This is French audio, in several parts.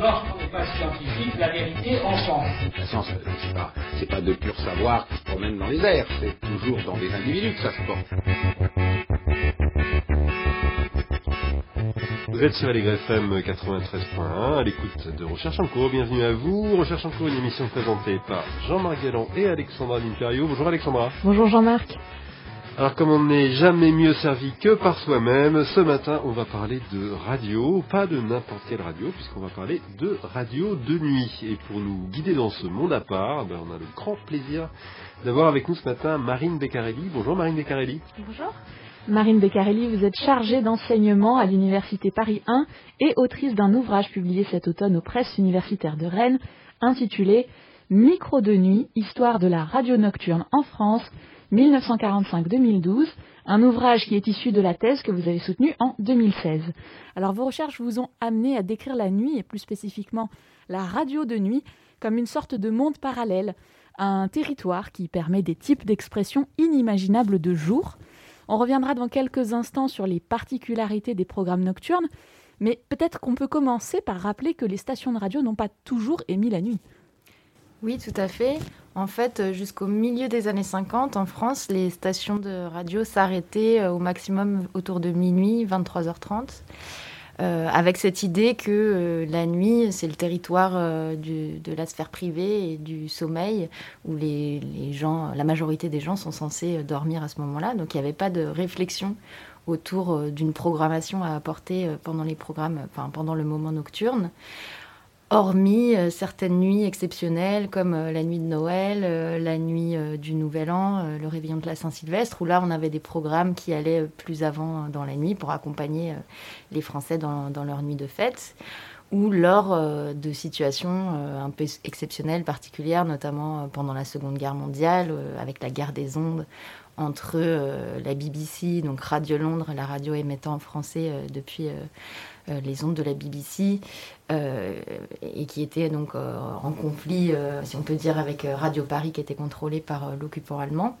Pas scientifique, la vérité ensemble. La science, c'est pas, c'est pas de pur savoir qui se promène dans les airs, c'est toujours dans des individus que ça se porte. Vous êtes sur FM 93.1 à l'écoute de Recherche en cours. Bienvenue à vous. Recherche en cours, une émission présentée par Jean-Marc Galland et Alexandra L'Imperio. Bonjour Alexandra. Bonjour Jean-Marc. Alors comme on n'est jamais mieux servi que par soi-même, ce matin on va parler de radio, pas de n'importe quelle radio, puisqu'on va parler de radio de nuit. Et pour nous guider dans ce monde à part, ben, on a le grand plaisir d'avoir avec nous ce matin Marine Beccarelli. Bonjour Marine Beccarelli. Bonjour. Marine Beccarelli, vous êtes chargée d'enseignement à l'Université Paris 1 et autrice d'un ouvrage publié cet automne aux presses universitaires de Rennes intitulé Micro de nuit, histoire de la radio nocturne en France, 1945-2012, un ouvrage qui est issu de la thèse que vous avez soutenue en 2016. Alors vos recherches vous ont amené à décrire la nuit et plus spécifiquement la radio de nuit comme une sorte de monde parallèle, un territoire qui permet des types d'expressions inimaginables de jour, on reviendra dans quelques instants sur les particularités des programmes nocturnes, mais peut-être qu'on peut commencer par rappeler que les stations de radio n'ont pas toujours émis la nuit. Oui, tout à fait. En fait, jusqu'au milieu des années 50, en France, les stations de radio s'arrêtaient euh, au maximum autour de minuit, 23h30. Euh, avec cette idée que euh, la nuit, c'est le territoire euh, de la sphère privée et du sommeil, où les, gens, la majorité des gens sont censés dormir à ce moment-là. Donc il n'y avait pas de réflexion autour d'une programmation à apporter pendant les programmes, pendant le moment nocturne hormis euh, certaines nuits exceptionnelles comme euh, la nuit de Noël, euh, la nuit du Nouvel An, le réveillon de la Saint-Sylvestre, où là on avait des programmes qui allaient plus avant dans la nuit pour accompagner les Français dans, leur nuit de fête, ou lors de situations un peu exceptionnelles, particulières, notamment pendant la Seconde Guerre mondiale, avec la guerre des ondes entre la BBC, donc Radio Londres, la radio émettant en français depuis les ondes de la BBC, et qui était donc euh, en conflit, euh, si on peut dire, avec Radio Paris qui était contrôlé par l'occupant allemand.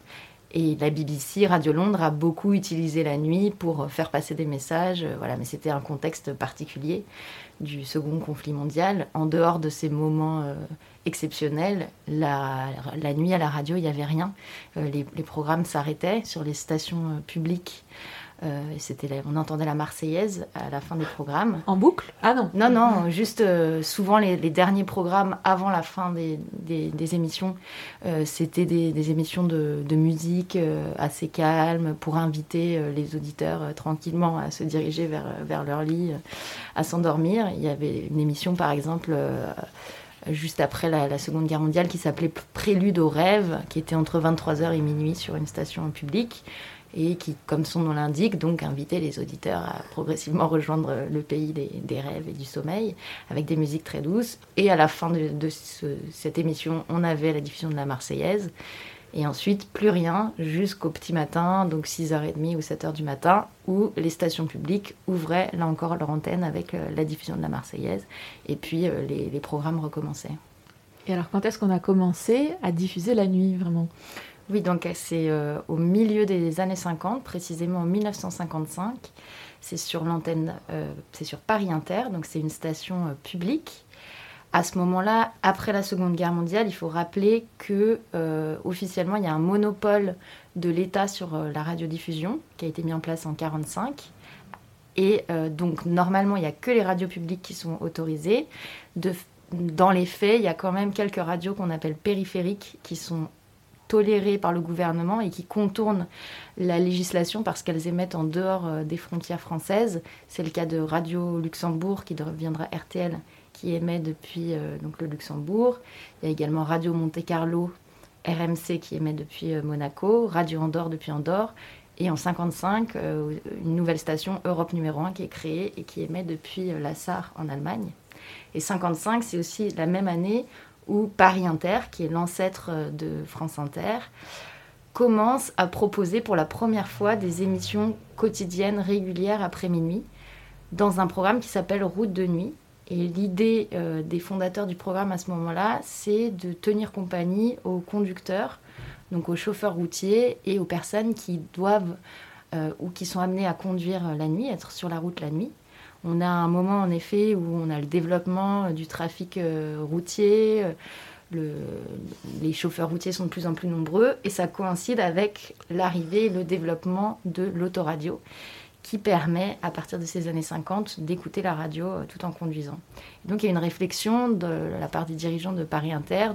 Et la BBC, Radio Londres, a beaucoup utilisé la nuit pour faire passer des messages. voilà, mais c'était un contexte particulier du second conflit mondial. En dehors de ces moments exceptionnels, la, nuit à la radio, il n'y avait rien. les, programmes s'arrêtaient sur les stations publiques. Euh, c'était on entendait la Marseillaise à la fin des programmes. En boucle Ah non Non, non, juste euh, souvent les, derniers programmes avant la fin des, des, émissions, euh, c'était des, émissions de, de musique assez calmes pour inviter les auditeurs tranquillement à se diriger vers, vers leur lit, à s'endormir. Il y avait une émission par exemple juste après la, la, Seconde Guerre mondiale qui s'appelait Prélude au rêve, qui était entre 23h et minuit sur une station publique et qui, comme son nom l'indique, donc invitait les auditeurs à progressivement rejoindre le pays des, rêves et du sommeil avec des musiques très douces. Et à la fin de, cette émission, on avait la diffusion de la Marseillaise. Et ensuite, plus rien jusqu'au petit matin, donc 6h30 ou 7h du matin, où les stations publiques ouvraient là encore leur antenne avec euh, la diffusion de la Marseillaise. Et puis euh, les, les programmes recommençaient. Et alors, quand est-ce qu'on a commencé à diffuser la nuit vraiment? Oui, donc c'est euh, au milieu des années 50, précisément en 1955. C'est sur l'antenne, euh, c'est sur Paris Inter, donc c'est une station euh, publique. À ce moment-là, après la Seconde Guerre mondiale, il faut rappeler que officiellement il y a un monopole de l'État sur la radiodiffusion qui a été mis en place en 1945. Et donc normalement, il n'y a que les radios publiques qui sont autorisées. dans les faits, il y a quand même quelques radios qu'on appelle périphériques qui sont tolérées par le gouvernement et qui contournent la législation parce qu'elles émettent en dehors euh, des frontières françaises. C'est le cas de Radio Luxembourg qui deviendra RTL qui émet depuis euh, donc le Luxembourg. Il y a également Radio Monte Carlo, RMC qui émet depuis euh, Monaco, Radio Andorre depuis Andorre. Et en 55, une nouvelle station Europe numéro 1 qui est créée et qui émet depuis la Sarre en Allemagne. Et 55, c'est aussi la même année ou Paris Inter, qui est l'ancêtre euh, de France Inter, commence à proposer pour la première fois des émissions quotidiennes régulières après minuit dans un programme qui s'appelle Route de nuit. Et l'idée euh, des fondateurs du programme à ce moment-là, c'est de tenir compagnie aux conducteurs, donc aux chauffeurs routiers et aux personnes qui doivent euh, ou qui sont amenées à conduire la nuit, être sur la route la nuit. On a un moment en effet où on a le développement du trafic euh, routier, les chauffeurs routiers sont de plus en plus nombreux et ça coïncide avec l'arrivée et le développement de l'autoradio qui permet, à partir de ces années 50, d'écouter la radio euh, tout en conduisant. donc il y a une réflexion de la part des dirigeants de Paris Inter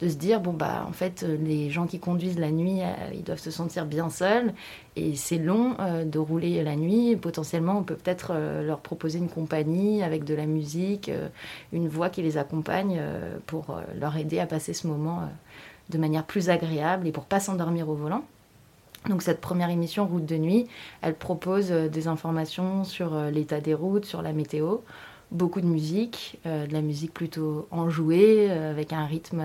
de se dire bon bah en fait euh, les gens qui conduisent la nuit euh, ils doivent se sentir bien seuls. Et c'est long de rouler la nuit. Potentiellement on peut peut-être leur proposer une compagnie avec de la musique une voix qui les accompagne pour leur aider à passer ce moment de manière plus agréable et pour pas s'endormir au volant donc cette première émission Route de nuit, elle propose euh, des informations sur euh, l'état des routes, sur la météo, beaucoup de musique, euh, de la musique plutôt enjouée, avec un rythme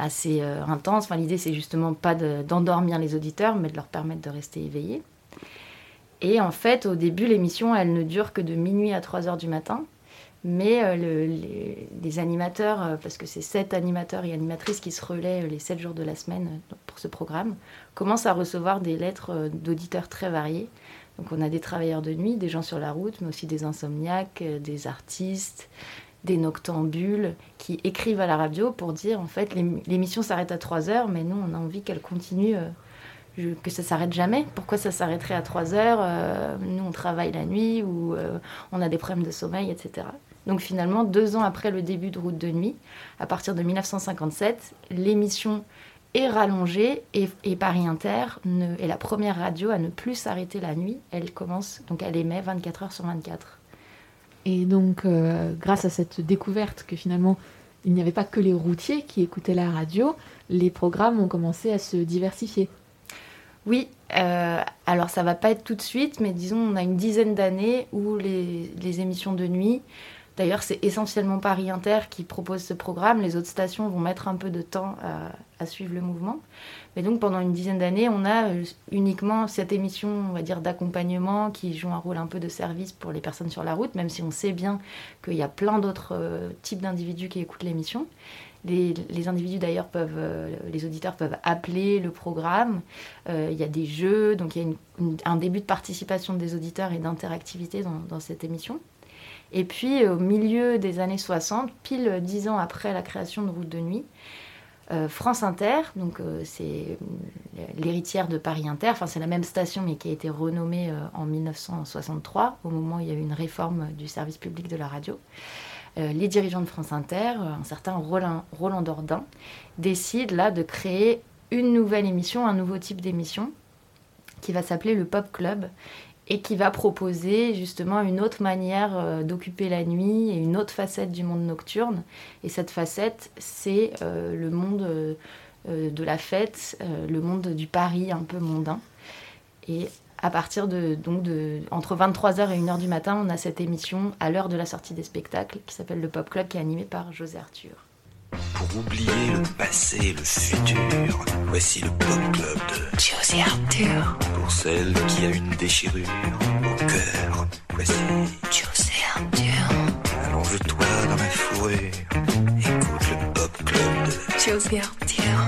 assez intense. Enfin, l'idée, c'est justement pas d'endormir les auditeurs, mais de leur permettre de rester éveillés. Et en fait, au début, l'émission, elle ne dure que de minuit à 3 heures du matin. Mais les, animateurs, parce que c'est sept animateurs et animatrices qui se relaient les sept jours de la semaine pour ce programme, commence à recevoir des lettres euh, d'auditeurs très variés. Donc on a des travailleurs de nuit, des gens sur la route, mais aussi des insomniaques, euh, des artistes, des noctambules qui écrivent à la radio pour dire en fait l'émission s'arrête à 3 heures, mais nous on a envie qu'elle continue, euh, que ça s'arrête jamais. Pourquoi ça s'arrêterait à 3 heures Nous on travaille la nuit ou on a des problèmes de sommeil, etc. Donc finalement, deux ans après le début de Route de Nuit, à partir de 1957, l'émission est rallongée et, Paris Inter est la première radio à ne plus s'arrêter la nuit. Elle commence, donc elle émet 24 heures sur 24. Et donc, euh, grâce à cette découverte que finalement, il n'y avait pas que les routiers qui écoutaient la radio, les programmes ont commencé à se diversifier. Oui, euh, alors ça va pas être tout de suite, mais disons, on a une dizaine d'années où les, les, émissions de nuit D'ailleurs, c'est essentiellement Paris Inter qui propose ce programme. Les autres stations vont mettre un peu de temps à, suivre le mouvement. Mais donc, pendant une dizaine d'années, on a euh, uniquement cette émission, on va dire, d'accompagnement qui joue un rôle un peu de service pour les personnes sur la route, même si on sait bien qu'il y a plein d'autres euh, types d'individus qui écoutent l'émission. Les, individus d'ailleurs peuvent, euh, les auditeurs peuvent appeler le programme. il y a des jeux, donc il y a un début de participation des auditeurs et d'interactivité dans, cette émission. Et puis au milieu des années 60, pile dix ans après la création de Route de Nuit, euh, France Inter, donc euh, c'est l'héritière de Paris Inter, enfin c'est la même station mais qui a été renommée euh, en 1963 au moment où il y a eu une réforme du service public de la radio. les dirigeants de France Inter, un certain Roland, Roland Dordain, décident là de créer une nouvelle émission, un nouveau type d'émission qui va s'appeler le Pop Club et qui va proposer justement une autre manière euh, d'occuper la nuit et une autre facette du monde nocturne. Et cette facette, c'est euh, le monde euh, de la fête, le monde du Paris un peu mondain. Et à partir de, donc de, entre 23h et 1h du matin, on a cette émission à l'heure de la sortie des spectacles qui s'appelle le Pop Club qui est animé par José Arthur. Pour oublier le passé et le futur, voici le Pop Club de Josie Arthur. Pour celle qui a une déchirure au cœur, voici Josie Arthur. Allonge-toi dans la fourrure, écoute le Pop Club de Josie Arthur.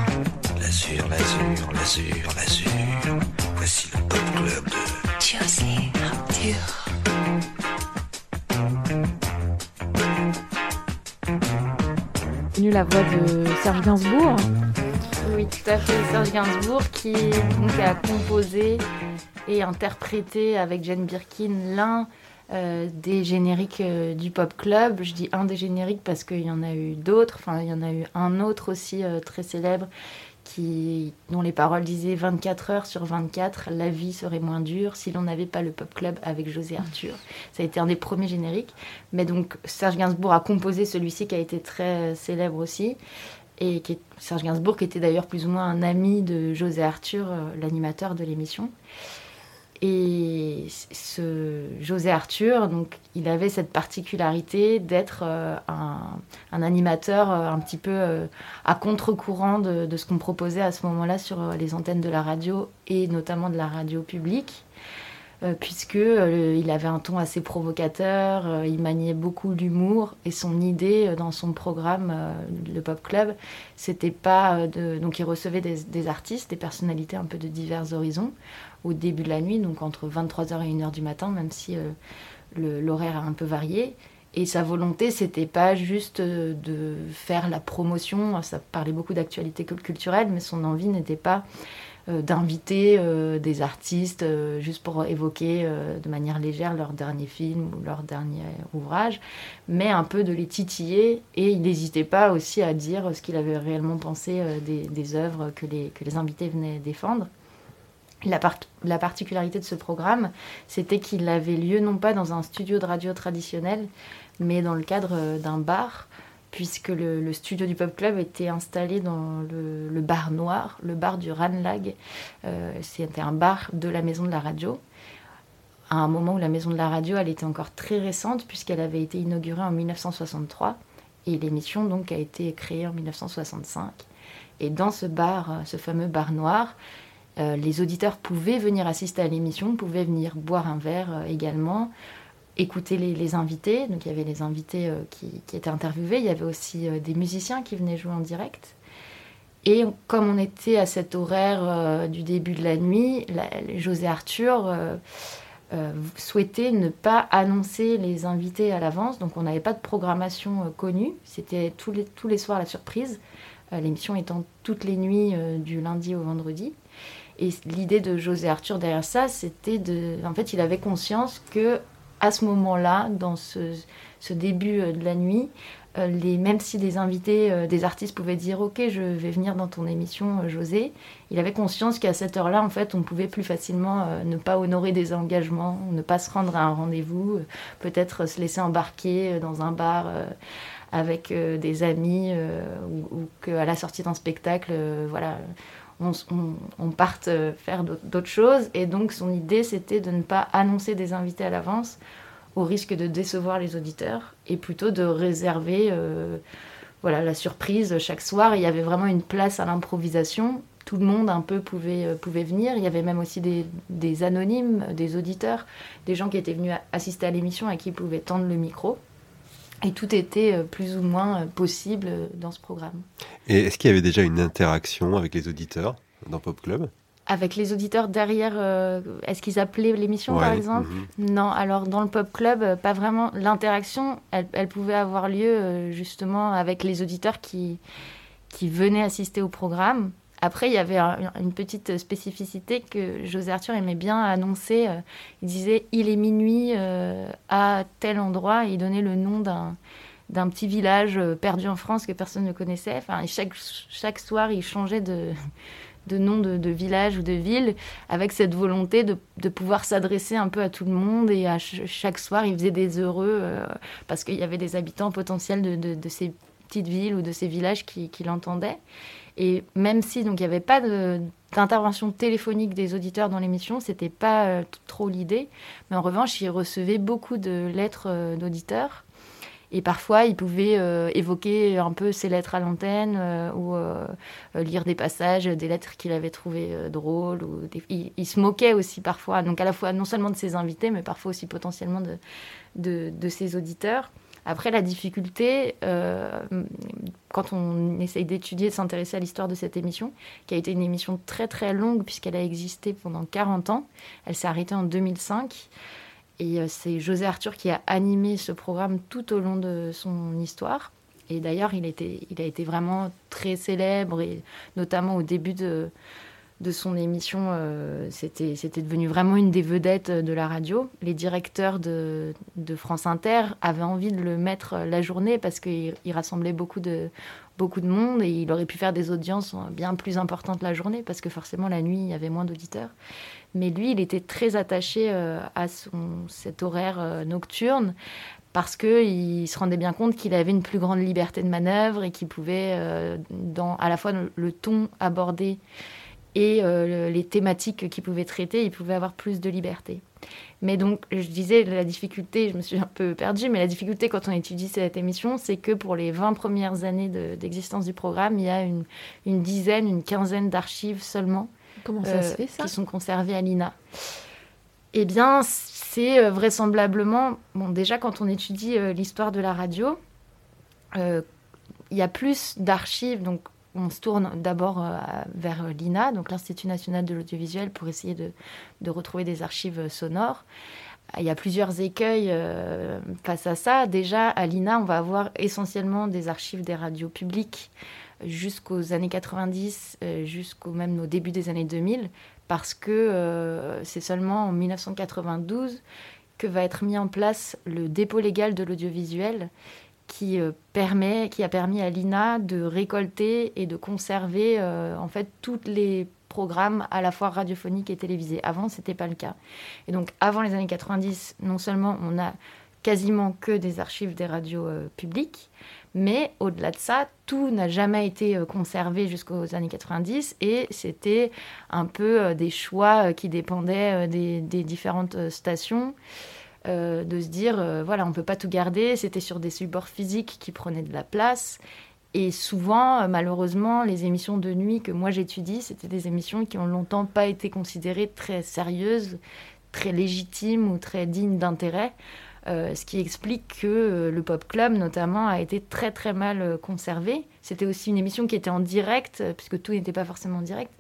L'azur, l'azur, l'azur, l'azur. Voici le Pop Club de Josie Arthur. La voix de Serge Gainsbourg. Oui, tout à fait, Serge Gainsbourg qui a composé et interprété avec Jane Birkin l'un euh, des génériques euh, du Pop Club. Je dis un des génériques parce qu'il y en a eu d'autres. Enfin, il y en a eu un autre aussi euh, très célèbre dont les paroles disaient 24 heures sur 24, la vie serait moins dure si l'on n'avait pas le Pop Club avec José Arthur. Ça a été un des premiers génériques. Mais donc Serge Gainsbourg a composé celui-ci qui a été très célèbre aussi. Et qui Serge Gainsbourg qui était d'ailleurs plus ou moins un ami de José Arthur, euh, l'animateur de l'émission. Et ce José Arthur, donc, il avait cette particularité d'être euh, un, animateur euh, un petit peu euh, à contre-courant de, ce qu'on proposait à ce moment-là sur les antennes de la radio et notamment de la radio publique, puisque euh, il avait un ton assez provocateur, euh, il maniait beaucoup l'humour et son idée euh, dans son programme, euh, le Pop Club, c'était pas euh, de donc il recevait des, artistes, des personnalités un peu de divers horizons au début de la nuit, donc entre 23h et 1h du matin, même si euh, l'horaire a un peu varié. Et sa volonté, c'était pas juste euh, de faire la promotion, ça parlait beaucoup d'actualité cul- culturelle, mais son envie n'était pas euh, d'inviter euh, des artistes euh, juste pour évoquer euh, de manière légère leur dernier film ou leur dernier ouvrage, mais un peu de les titiller. Et il n'hésitait pas aussi à dire ce qu'il avait réellement pensé euh, des, œuvres que les, invités venaient défendre. La, par- la particularité de ce programme, c'était qu'il avait lieu non pas dans un studio de radio traditionnel, mais dans le cadre euh, d'un bar, puisque le, studio du Pop Club était installé dans le, bar noir, le bar du Ranlag. Euh, C'était un bar de la maison de la radio, à un moment où la maison de la radio, elle était encore très récente, puisqu'elle avait été inaugurée en 1963, et l'émission donc a été créée en 1965. Et dans ce bar, euh, ce fameux bar noir, euh, les auditeurs pouvaient venir assister à l'émission, pouvaient venir boire un verre également, écouter les, invités. Donc il y avait les invités euh, qui, étaient interviewés, il y avait aussi euh, des musiciens qui venaient jouer en direct. Et comme on était à cet horaire euh, du début de la nuit, José Arthur souhaitait ne pas annoncer les invités à l'avance. Donc on n'avait pas de programmation connue. C'était tous les, tous les soirs la surprise. L'émission étant toutes les nuits du lundi au vendredi. Et l'idée de José Arthur derrière ça, c'était de. En fait, il avait conscience que à ce moment-là, dans ce, début euh, de la nuit, euh, même si des invités, euh, des artistes pouvaient dire Ok, je vais venir dans ton émission, José, il avait conscience qu'à cette heure-là, en fait, on pouvait plus facilement ne pas honorer des engagements, ne pas se rendre à un rendez-vous, peut-être se laisser embarquer dans un bar. avec des amis ou, ou qu'à la sortie d'un spectacle, voilà, on, parte euh, faire d'autres choses. Et donc son idée, c'était de ne pas annoncer des invités à l'avance au risque de décevoir les auditeurs et plutôt de réserver euh, voilà, la surprise chaque soir. Il y avait vraiment une place à l'improvisation. Tout le monde un peu pouvait, euh, pouvait venir. Il y avait même aussi des, des anonymes, des auditeurs, des gens qui étaient venus assister à l'émission et qui pouvaient tendre le micro. Et tout était euh, plus ou moins euh, possible euh, dans ce programme. Et est-ce qu'il y avait déjà une interaction avec les auditeurs dans Pop Club? Avec les auditeurs derrière, euh, est-ce qu'ils appelaient l'émission par exemple? mhm. Non, alors dans le Pop Club, pas vraiment. L'interaction, elle, elle pouvait avoir lieu euh, justement avec les auditeurs qui, qui venaient assister au programme. Après, il y avait un- une petite spécificité que José Arthur aimait bien annoncer. euh, Il disait il est minuit euh, à tel endroit et il donnait le nom d'un d'un petit village euh, perdu en France que personne ne connaissait. Enfin, chaque, chaque soir, il changeait de, de nom de, de village ou de ville avec cette volonté de, de pouvoir s'adresser un peu à tout le monde. Et à ch- chaque soir, il faisait des heureux parce qu'il y avait des habitants potentiels de, de- ces petites villes ou de ces villages qui l'entendaient. Et même si donc il n'y avait pas d'intervention téléphonique des auditeurs dans l'émission, c'était pas euh, trop l'idée. Mais en revanche, il recevait beaucoup de lettres euh, d'auditeurs. Et parfois, il pouvait euh, évoquer un peu ses lettres à l'antenne ou lire des passages, des lettres qu'il avait trouvées drôles. Ou il, se moquait aussi parfois, donc à la fois non seulement de ses invités, mais parfois aussi potentiellement de ses auditeurs. Après, la difficulté, euh, quand on essaye d'étudier, de s'intéresser à l'histoire de cette émission, qui a été une émission très très longue puisqu'elle a existé pendant 40 ans, elle s'est arrêtée en 2005. Et euh, c'est José Arthur qui a animé ce programme tout au long de son histoire. Et d'ailleurs, il, il a été vraiment très célèbre, et notamment au début de, de son émission, euh, c'était devenu vraiment une des vedettes de la radio. Les directeurs de, France Inter avaient envie de le mettre la journée parce qu'il il rassemblait beaucoup de, beaucoup de monde et il aurait pu faire des audiences bien plus importantes la journée parce que forcément la nuit, il y avait moins d'auditeurs. Mais lui, il était très attaché euh, à son, cet horaire euh, nocturne parce qu'il se rendait bien compte qu'il avait une plus grande liberté de manœuvre et qu'il pouvait, euh, dans à la fois le, le ton abordé et euh, les thématiques qu'ils pouvaient traiter, ils pouvaient avoir plus de liberté. Mais donc, je disais, la difficulté, je me suis un peu perdue, mais la difficulté quand on étudie cette émission, c'est que pour les 20 premières années de- d'existence du programme, il y a une, une dizaine, une quinzaine d'archives seulement Comment ça euh, se fait ça qui sont conservées à l'INA. Eh bien, c'est euh, vraisemblablement, bon, déjà quand on étudie euh, l'histoire de la radio, il y a plus d'archives, donc on se tourne d'abord euh, vers euh, l'INA, donc l'Institut national de l'audiovisuel, pour essayer de, retrouver des archives euh, sonores. Il y a plusieurs écueils face à ça. Déjà, à l'INA, on va avoir essentiellement des archives des radios publiques jusqu'aux années 90, euh, jusqu'au même au début des années 2000, parce que c'est seulement en 1992 que va être mis en place le dépôt légal de l'audiovisuel qui, euh, permet, qui a permis à l'INA de récolter et de conserver euh, en fait tous les programmes à la fois radiophoniques et télévisés. Avant, ce n'était pas le cas. Et donc, avant les années 90, non seulement on a quasiment que des archives des radios euh, publiques, mais au-delà de ça, tout n'a jamais été conservé jusqu'aux années 90 et c'était un peu des choix qui dépendaient des, différentes stations. Euh, de se dire, euh, voilà, on ne peut pas tout garder, c'était sur des supports physiques qui prenaient de la place. Et souvent, euh, malheureusement, les émissions de nuit que moi j'étudie, c'était des émissions qui ont longtemps pas été considérées très sérieuses, très légitimes ou très dignes d'intérêt. Euh, ce qui explique que euh, le Pop Club, notamment, a été très très mal euh, conservé. C'était aussi une émission qui était en direct, puisque tout n'était pas forcément en direct.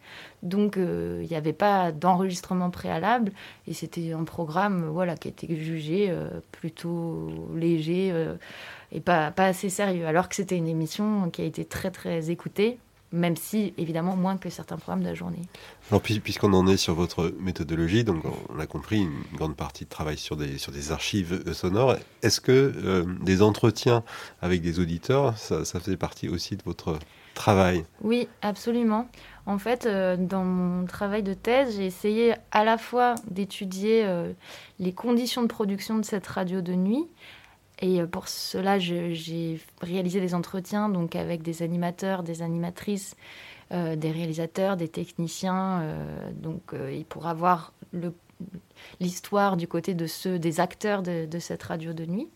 Donc il n'y avait pas d'enregistrement préalable, et c'était un programme voilà, qui était jugé plutôt léger et pas, pas assez sérieux. Alors que c'était une émission qui a été très très écoutée, même si évidemment moins que certains programmes de la journée. Alors, puis- puisqu'on en est sur votre méthodologie, donc on l'a compris, une grande partie de travail sur des, sur des archives euh, sonores. Est-ce que euh, des entretiens avec des auditeurs, ça, ça faisait partie aussi de votre travail? Oui, absolument. En fait, euh, dans mon travail de thèse, j'ai essayé à la fois d'étudier euh, les conditions de production de cette radio de nuit. Et euh, pour cela, j'ai réalisé des entretiens donc avec des animateurs, des animatrices, euh, des réalisateurs, des techniciens, euh, donc pour avoir l'histoire du côté de ceux des acteurs de, cette radio de nuit.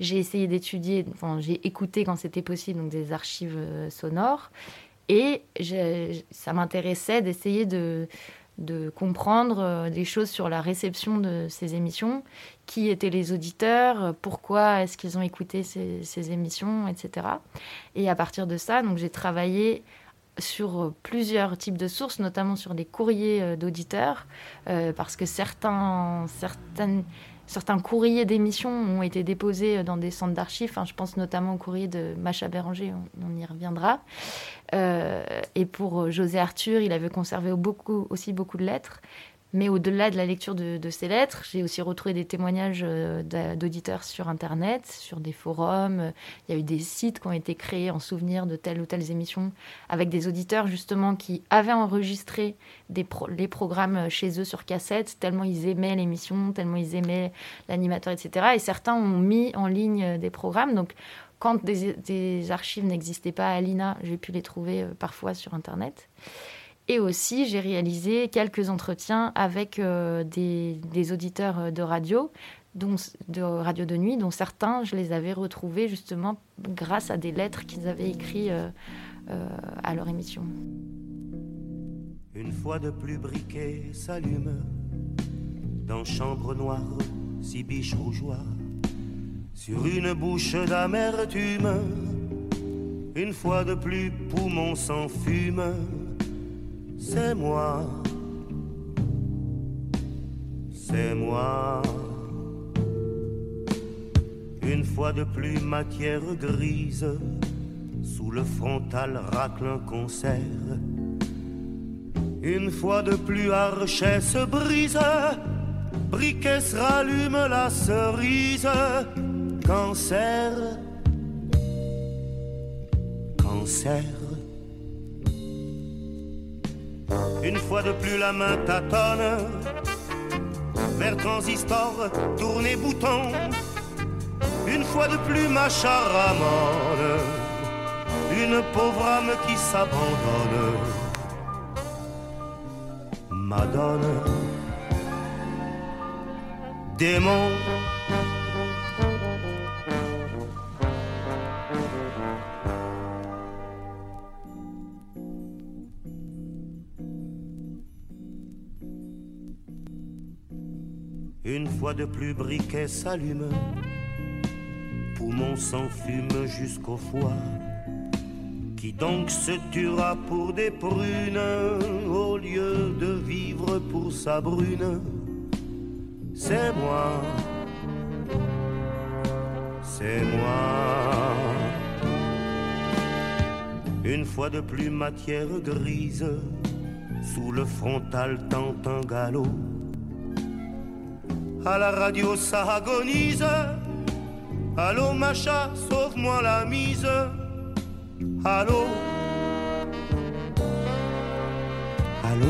J'ai essayé d'étudier, j'ai écouté quand c'était possible donc des archives sonores et ça m'intéressait d'essayer de, de comprendre euh, des choses sur la réception de ces émissions, qui étaient les auditeurs, euh, pourquoi est-ce qu'ils ont écouté ces, émissions, etc. Et à partir de ça, donc j'ai travaillé sur euh, plusieurs types de sources, notamment sur des courriers d'auditeurs, parce que certains, certaines, certains courriers d'émissions ont été déposés euh, dans des centres d'archives. Enfin, je pense notamment au courrier de Macha Béranger, on, on y reviendra. Euh, et pour euh, José Arthur, il avait conservé beaucoup, aussi beaucoup de lettres. Mais au-delà de la lecture de, ces lettres, j'ai aussi retrouvé des témoignages euh, d'a- d'auditeurs sur Internet, sur des forums. Il y a eu des sites qui ont été créés en souvenir de telles ou telles émissions, avec des auditeurs justement qui avaient enregistré les programmes chez eux sur cassette, tellement ils aimaient l'émission, tellement ils aimaient l'animateur, etc. Et certains ont mis en ligne des programmes. Donc, quand des, des archives n'existaient pas à l'INA, j'ai pu les trouver euh, parfois sur Internet. Et aussi, j'ai réalisé quelques entretiens avec euh, des, auditeurs euh, de radio, de radio de nuit, dont certains, je les avais retrouvés justement grâce à des lettres qu'ils avaient écrites euh, à leur émission. Une fois de plus briquet s'allume dans chambre noire, six biches rougeoies sur une bouche d'amertume. Une fois de plus poumon sans fume, c'est moi, c'est moi. Une fois de plus matière grise, sous le frontal racle un concert. Une fois de plus archet se brise, briquet se rallume la cerise, cancer, cancer. Une fois de plus la main tâtonne, vers transistor, tourner bouton. Une fois de plus ma charamone, une pauvre âme qui s'abandonne Madone. Démon. Fois de plus, briquet s'allume, poumon s'enfume jusqu'au foie. Qui donc se tuera pour des prunes au lieu de vivre pour sa brune? C'est moi, c'est moi. Une fois de plus, matière grise, sous le frontal tente un galop. À la radio, ça agonise. Allô, Macha, sauve-moi la mise. Allô Allô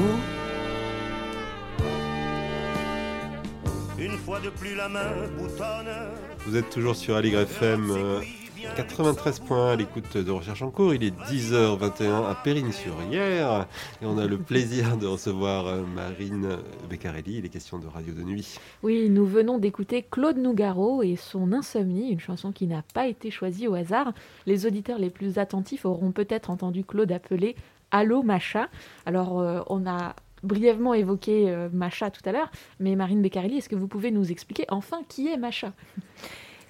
Une fois de plus la main boutonne. Vous êtes toujours sur Aligre FM euh, 93.1 à l'écoute de Recherche en cours. Il est 10h21 à Périgny-sur-Yerre et on a le plaisir de recevoir euh, Marine Beccarelli. Il est question de radio de nuit. Oui, nous venons d'écouter Claude Nougaro et son Insomnie, une chanson qui n'a pas été choisie au hasard. Les auditeurs les plus attentifs auront peut-être entendu Claude appeler Allô Macha. Alors, euh, on a brièvement évoqué euh, Macha tout à l'heure, mais Marine Beccarelli, est-ce que vous pouvez nous expliquer enfin qui est Macha?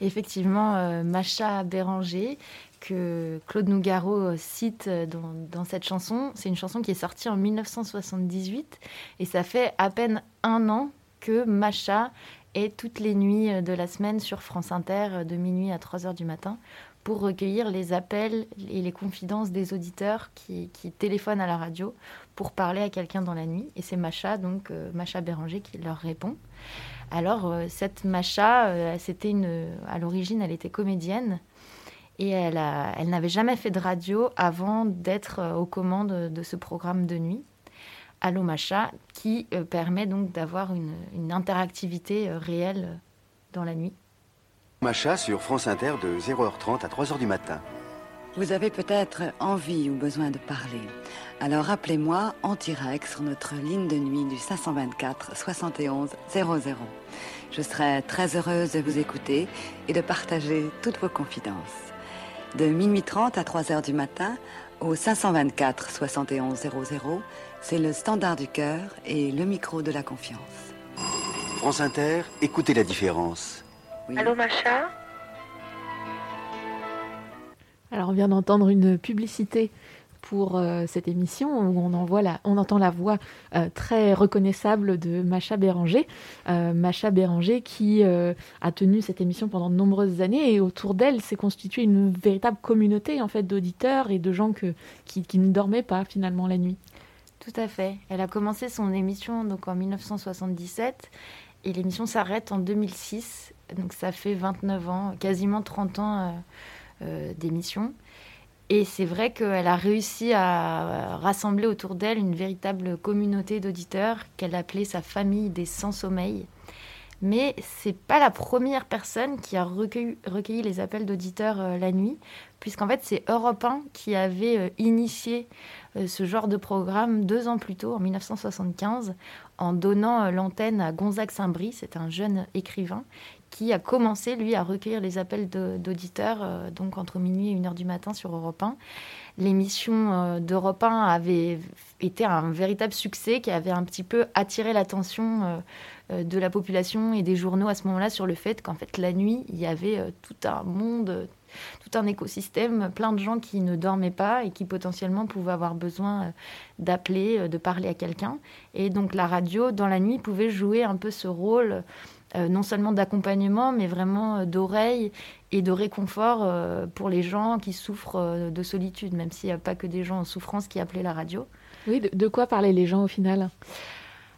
Effectivement, euh, Macha Béranger, que Claude Nougaro euh, cite euh, dans, cette chanson, c'est une chanson qui est sortie en 1978 et ça fait à peine un an que Macha est toutes les nuits de la semaine sur France Inter de minuit à 3 heures du matin pour recueillir les appels et les confidences des auditeurs qui, qui téléphonent à la radio pour parler à quelqu'un dans la nuit. Et c'est Macha, donc Macha Béranger, qui leur répond. Alors, euh, cette Macha, euh, c'était une, à l'origine, elle était comédienne et elle, n'avait jamais fait de radio avant d'être euh, aux commandes de ce programme de nuit, Allo Macha, qui permet donc d'avoir une, une interactivité réelle dans la nuit. Macha sur France Inter de 0h30 à 3h du matin. Vous avez peut-être envie ou besoin de parler. Alors appelez-moi en direct sur notre ligne de nuit du 524 71 00. Je serai très heureuse de vous écouter et de partager toutes vos confidences. De minuit 30 à 3 heures du matin, au 524 71 00, c'est le standard du cœur et le micro de la confiance. France Inter, écoutez la différence. Allô, Macha Alors, on vient d'entendre une publicité pour euh, cette émission où on, entend la voix euh, très reconnaissable de Macha Béranger. Euh, Macha Béranger qui a tenu cette émission pendant de nombreuses années et autour d'elle s'est constituée une véritable communauté en fait d'auditeurs et de gens qui ne dormaient pas finalement la nuit. Tout à fait. Elle a commencé son émission donc en 1977 et l'émission s'arrête en 2006. Donc ça fait 29 ans, quasiment 30 ans euh, euh, d'émission. Et c'est vrai qu'elle a réussi à rassembler autour d'elle une véritable communauté d'auditeurs qu'elle appelait sa famille des sans-sommeil. Mais c'est pas la première personne qui a recueilli, les appels d'auditeurs euh, la nuit, puisqu'en fait c'est Europe 1 qui avait euh, initié ce genre de programme deux ans plus tôt, en 1975, en donnant l'antenne à Gonzague Saint-Brie, c'est un jeune écrivain qui a commencé, lui, à recueillir les appels d'auditeurs, euh, donc entre minuit et 1h du matin sur Europe 1. L'émission euh, d'Europe 1 avait été un véritable succès qui avait un petit peu attiré l'attention euh, euh, de la population et des journaux à ce moment-là sur le fait qu'en fait, la nuit, il y avait tout un monde, tout un écosystème, plein de gens qui ne dormaient pas et qui potentiellement pouvaient avoir besoin d'appeler, de parler à quelqu'un. Et donc la radio, dans la nuit, pouvait jouer un peu ce rôle euh, non seulement d'accompagnement, mais vraiment euh, d'oreille et de réconfort euh, pour les gens qui souffrent de solitude, même s'il n'y a pas que des gens en souffrance qui appelaient la radio. Oui, de, de quoi parlaient les gens au final?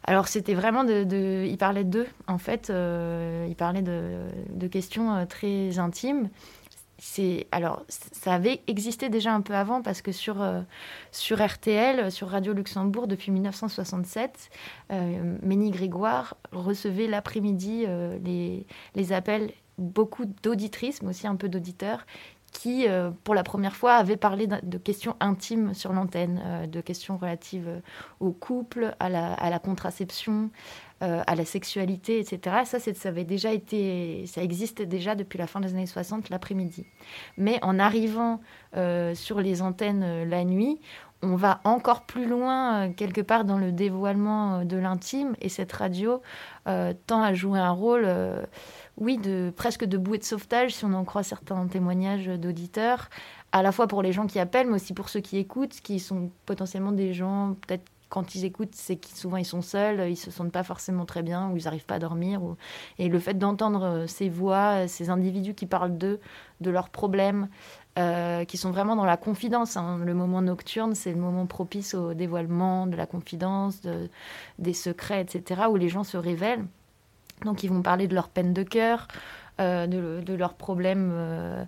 Alors c'était vraiment de, de- il parlait d'eux en fait, euh, il parlait de, de questions très intimes. C'est alors ça avait existé déjà un peu avant parce que sur euh, sur RTL, sur Radio Luxembourg depuis 1967, euh, Ménie Grégoire recevait l'après-midi euh, les les appels beaucoup d'auditrices mais aussi un peu d'auditeurs qui, euh, pour la première fois, avait parlé de, questions intimes sur l'antenne, de questions relatives au couple, à la, à la contraception, euh, à la sexualité, etc. Ça, ça avait déjà été, ça existait déjà depuis la fin des années 60 l'après-midi. Mais en arrivant euh, sur les antennes euh, la nuit, on va encore plus loin, quelque part, dans le dévoilement de l'intime. Et cette radio tend à jouer un rôle, oui, de, presque de bouée de sauvetage, si on en croit certains témoignages d'auditeurs, à la fois pour les gens qui appellent, mais aussi pour ceux qui écoutent, qui sont potentiellement des gens, peut-être quand ils écoutent, c'est qu'ils souvent ils sont seuls, ils se sentent pas forcément très bien, ou ils n'arrivent pas à dormir. Et le fait d'entendre euh, ces voix, euh, ces individus qui parlent d'eux, de leurs problèmes, euh, qui sont vraiment dans la confidence. hein. Le moment nocturne, c'est le moment propice au dévoilement de la confidence, de- des secrets, etc., où les gens se révèlent. Donc ils vont parler de leurs peines de cœur, de, leurs problèmes,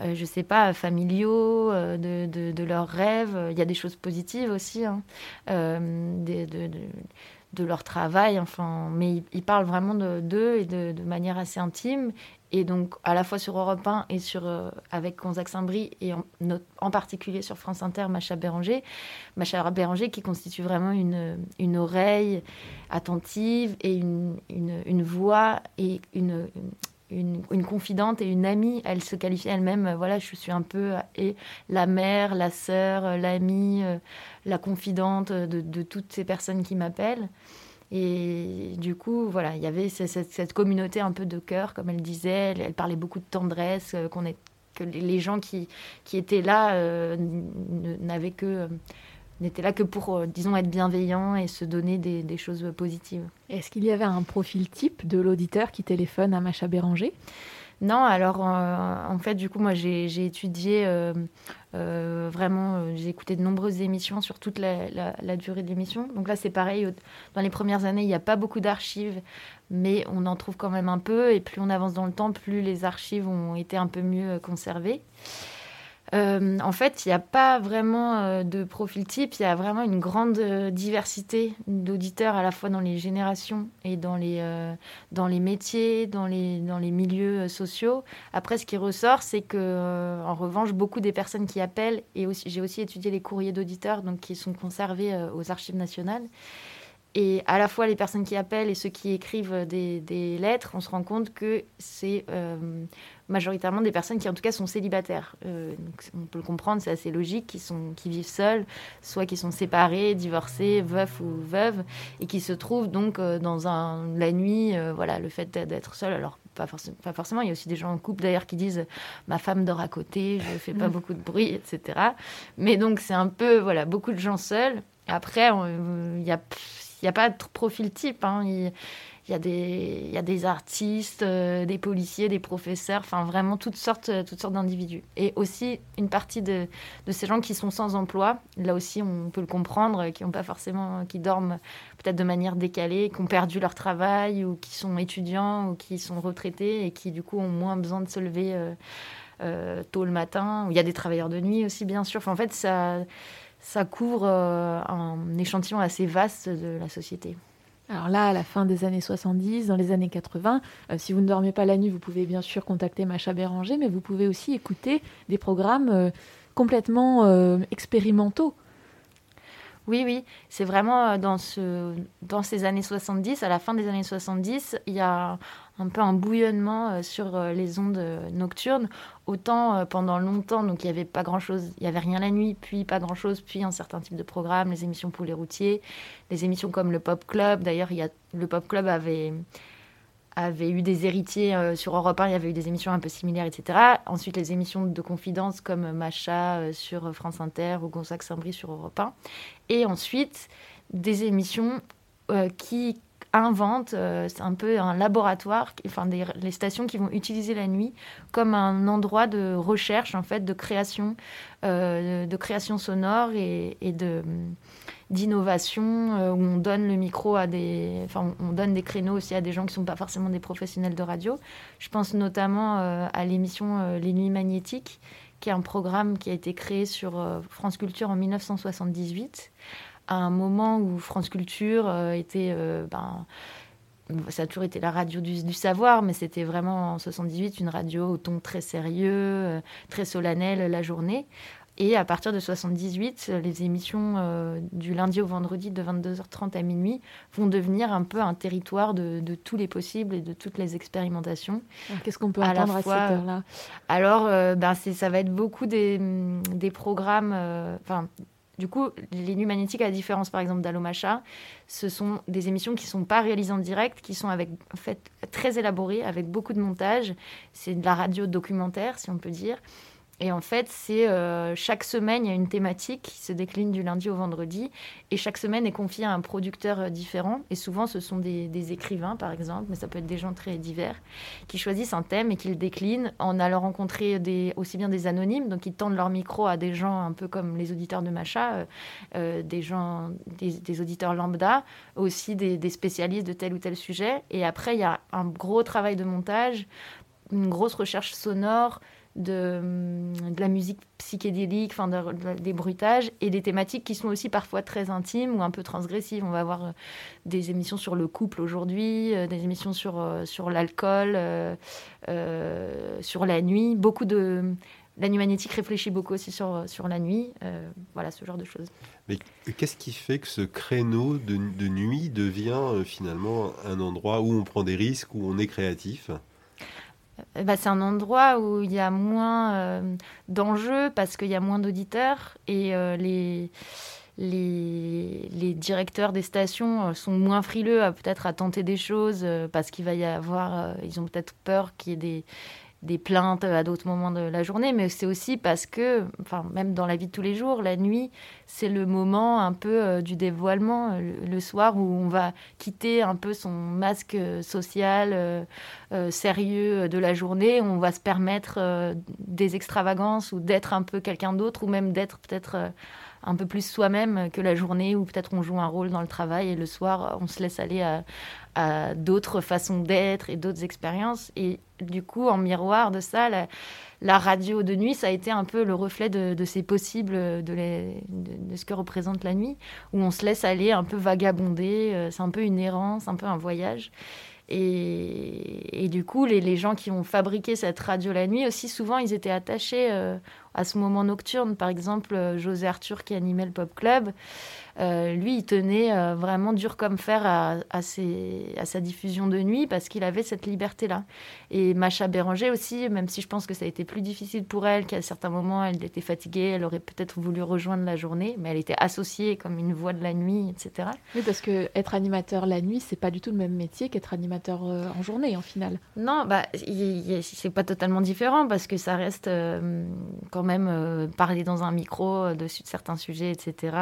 euh, je sais pas, familiaux, euh, de, de- de leurs rêves. Il y a des choses positives aussi, hein, euh, de, de- leur travail. Enfin, mais ils, parlent vraiment de- d'eux et de, manière assez intime. Et donc, à la fois sur Europe 1 et sur, avec Gonzague Saint-Brie, et en, particulier sur France Inter, Macha Béranger. Macha Béranger qui constitue vraiment une, une oreille attentive et une, une, voix et une, une confidente et une amie. Elle se qualifie elle-même, euh, voilà, je suis un peu euh, et la mère, la sœur, euh, l'amie, la confidente de, toutes ces personnes qui m'appellent. Et du coup, voilà, il y avait ce- cette, communauté un peu de cœur, comme elle disait. Elle, parlait beaucoup de tendresse, qu'on est, que les, gens qui, qui étaient là n'avaient que n'étaient là que pour, euh, disons, être bienveillants et se donner des, des choses positives. Est-ce qu'il y avait un profil type de l'auditeur qui téléphone à Macha Béranger? Non, alors euh, en fait, du coup, moi j'ai étudié euh, euh, vraiment, j'ai écouté de nombreuses émissions sur toute la, la- la durée de l'émission. Donc là, c'est pareil, dans les premières années, il n'y a pas beaucoup d'archives, mais on en trouve quand même un peu. Et plus on avance dans le temps, plus les archives ont été un peu mieux conservées. Euh, en fait, il n'y a pas vraiment euh, de profil type, il y a vraiment une grande euh, diversité d'auditeurs à la fois dans les générations et dans les, dans les métiers, dans les, dans les milieux sociaux. Après, ce qui ressort, c'est que, en revanche, beaucoup des personnes qui appellent, et j'ai aussi étudié les courriers d'auditeurs, donc qui sont conservés aux archives nationales. Et à la fois les personnes qui appellent et ceux qui écrivent euh, des, des lettres, on se rend compte que c'est euh, majoritairement des personnes qui en tout cas sont célibataires. Euh, donc, on peut le comprendre, c'est assez logique, qui, sont, qui vivent seuls, soit qui sont séparés, divorcés, veufs ou veuves, et qui se trouvent donc euh, dans un, la nuit, voilà, le fait d'être seul. Alors, pas, forcément, pas forcément, il y a aussi des gens en couple d'ailleurs qui disent ma femme dort à côté, je fais pas beaucoup de bruit, etc. Mais donc, c'est un peu, voilà, beaucoup de gens seuls. Après, il y a n'y a pas de profil type. hein. Il, il y a des, il artistes, euh, des policiers, des professeurs, enfin vraiment toutes sortes, euh, toutes sortes d'individus. Et aussi une partie de, ces gens qui sont sans emploi, là aussi on peut le comprendre, qui ont pas forcément, qui dorment peut-être de manière décalée, qui ont perdu leur travail ou qui sont étudiants ou qui sont retraités et qui du coup ont moins besoin de se lever euh, tôt le matin. Il y a des travailleurs de nuit aussi bien sûr. En fait ça, ça couvre euh, un échantillon assez vaste de la société. Alors là, à la fin des années 70, dans les années 80, euh, si vous ne dormez pas la nuit, vous pouvez bien sûr contacter Macha Béranger, mais vous pouvez aussi écouter des programmes euh, complètement euh, expérimentaux. Oui, oui, c'est vraiment dans, ce, dans ces années 70, à la fin des années 70, il y a un peu un bouillonnement euh, sur euh, les ondes euh, nocturnes. Autant pendant longtemps, donc il n'y avait pas grand-chose, il n'y avait rien la nuit, puis pas grand-chose, puis un certain type de programme, les émissions pour les routiers, les émissions comme le Pop Club. D'ailleurs, il y a, le Pop Club avait avait eu des héritiers sur Europe 1, il y avait eu des émissions un peu similaires, etc. Ensuite, les émissions de confidence comme Macha sur France Inter ou Gonzague Saint-Brie sur Europe 1. Et ensuite, des émissions qui inventent, euh, c'est un peu un laboratoire, enfin des, les stations qui vont utiliser la nuit comme un endroit de recherche, en fait, de création, euh, de, création sonore et, de d'innovation euh, où on donne le micro à des enfin on donne des créneaux aussi à des gens qui sont pas forcément des professionnels de radio. Je pense notamment euh, à l'émission les nuits magnétiques qui est un programme qui a été créé sur France Culture en 1978 à un moment où France Culture euh, était euh, ben, ça a toujours été la radio du, du savoir, mais c'était vraiment en 78 une radio au ton très sérieux, euh, très solennel la journée. Et à partir de 78, les émissions euh, du lundi au vendredi de 22h30 à minuit vont devenir un peu un territoire de, de tous les possibles et de toutes les expérimentations. Qu'est-ce qu'on peut À la attendre à, cette heure-là? Alors, euh, ben, c'est- ça va être beaucoup des, des programmes. euh, Enfin, du coup, les nuits magnétiques, à la différence par exemple d'Alomacha, ce sont des émissions qui ne sont pas réalisées en direct, qui sont en fait, très élaborées, avec beaucoup de montage. C'est de la radio documentaire, si on peut dire. Et en fait, c'est euh, chaque semaine, il y a une thématique qui se décline du lundi au vendredi. Et chaque semaine est confiée à un producteur euh, différent. Et souvent, ce sont des, écrivains, par exemple, mais ça peut être des gens très divers, qui choisissent un thème et qui le déclinent en allant rencontrer aussi bien des anonymes, donc ils tendent leur micro à des gens un peu comme les auditeurs de Macha, euh, des gens, des auditeurs lambda, aussi des, des spécialistes de tel ou tel sujet. Et après, il y a un gros travail de montage, une grosse recherche sonore, de, hum, de la musique psychédélique, des bruitages et des thématiques qui sont aussi parfois très intimes ou un peu transgressives. On va avoir euh, des émissions sur le couple aujourd'hui, euh, des émissions sur, euh, sur l'alcool, sur la nuit. Beaucoup de la nuit magnétique réfléchit beaucoup aussi sur, sur la nuit. Voilà, ce genre de choses. Mais qu'est-ce qui fait que ce créneau de, nuit devient finalement un endroit où on prend des risques, où on est créatif? Eh ben, c'est un endroit où il y a moins euh, d'enjeux parce qu'il y a moins d'auditeurs et euh, les, les, directeurs des stations euh, sont moins frileux à peut-être à tenter des choses euh, parce qu'il va y avoir, euh, ils ont peut-être peur qu'il y ait des, des plaintes à d'autres moments de la journée, mais c'est aussi parce que, enfin, même dans la vie de tous les jours, la nuit, c'est le moment un peu euh, du dévoilement, euh, le, soir où on va quitter un peu son masque euh, social sérieux de la journée, on va se permettre des extravagances ou d'être un peu quelqu'un d'autre, ou même d'être peut-être un peu plus soi-même que la journée, où peut-être on joue un rôle dans le travail et le soir, on se laisse aller à, d'autres façons d'être et d'autres expériences. Et du coup, en miroir de ça, la, radio de nuit, ça a été un peu le reflet de, ces possibles, de, ce que représente la nuit, où on se laisse aller un peu vagabonder. euh, C'est un peu une errance, un peu un voyage. Et, et du coup, les, les gens qui ont fabriqué cette radio la nuit aussi, souvent, ils étaient attachés euh, à ce moment nocturne. Par exemple, euh, José Arthur qui animait le Pop Club, euh, lui, il tenait euh, vraiment dur comme fer à, à, ses- à sa diffusion de nuit parce qu'il avait cette liberté-là. Et Macha Béranger aussi, même si je pense que ça a été plus difficile pour elle, qu'à certains moments, elle était fatiguée, elle aurait peut-être voulu rejoindre la journée, mais elle était associée comme une voix de la nuit, etc. Oui, parce que être animateur la nuit, c'est pas du tout le même métier qu'être animateur euh, en journée, en finale. Non, bah, c'est pas totalement différent parce que ça reste quand même parler dans un micro dessus de certains sujets, etc.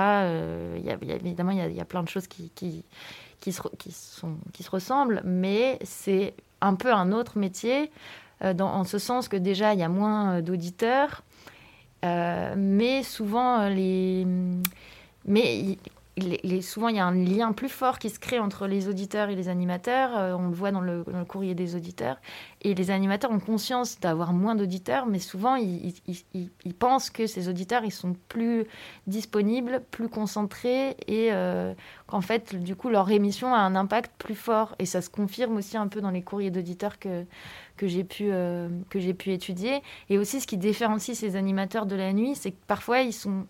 Il évidemment, il y, a, plein de choses qui, qui, qui, se, sont, qui se ressemblent, mais c'est un peu un autre métier euh, dans, en ce sens que déjà, il y a moins euh, d'auditeurs, euh, mais souvent, les. Mais souvent, il y a un lien plus fort qui se crée entre les auditeurs et les animateurs. Euh, on le voit dans le, courrier des auditeurs. Et les animateurs ont conscience d'avoir moins d'auditeurs, mais souvent, ils, pensent que ces auditeurs, ils sont plus disponibles, plus concentrés, et euh, qu'en fait, du coup, leur émission a un impact plus fort. Et ça se confirme aussi un peu dans les courriers d'auditeurs que, j'ai pu, euh, que j'ai pu étudier. Et aussi, ce qui différencie ces animateurs de la nuit, c'est que parfois, ils sont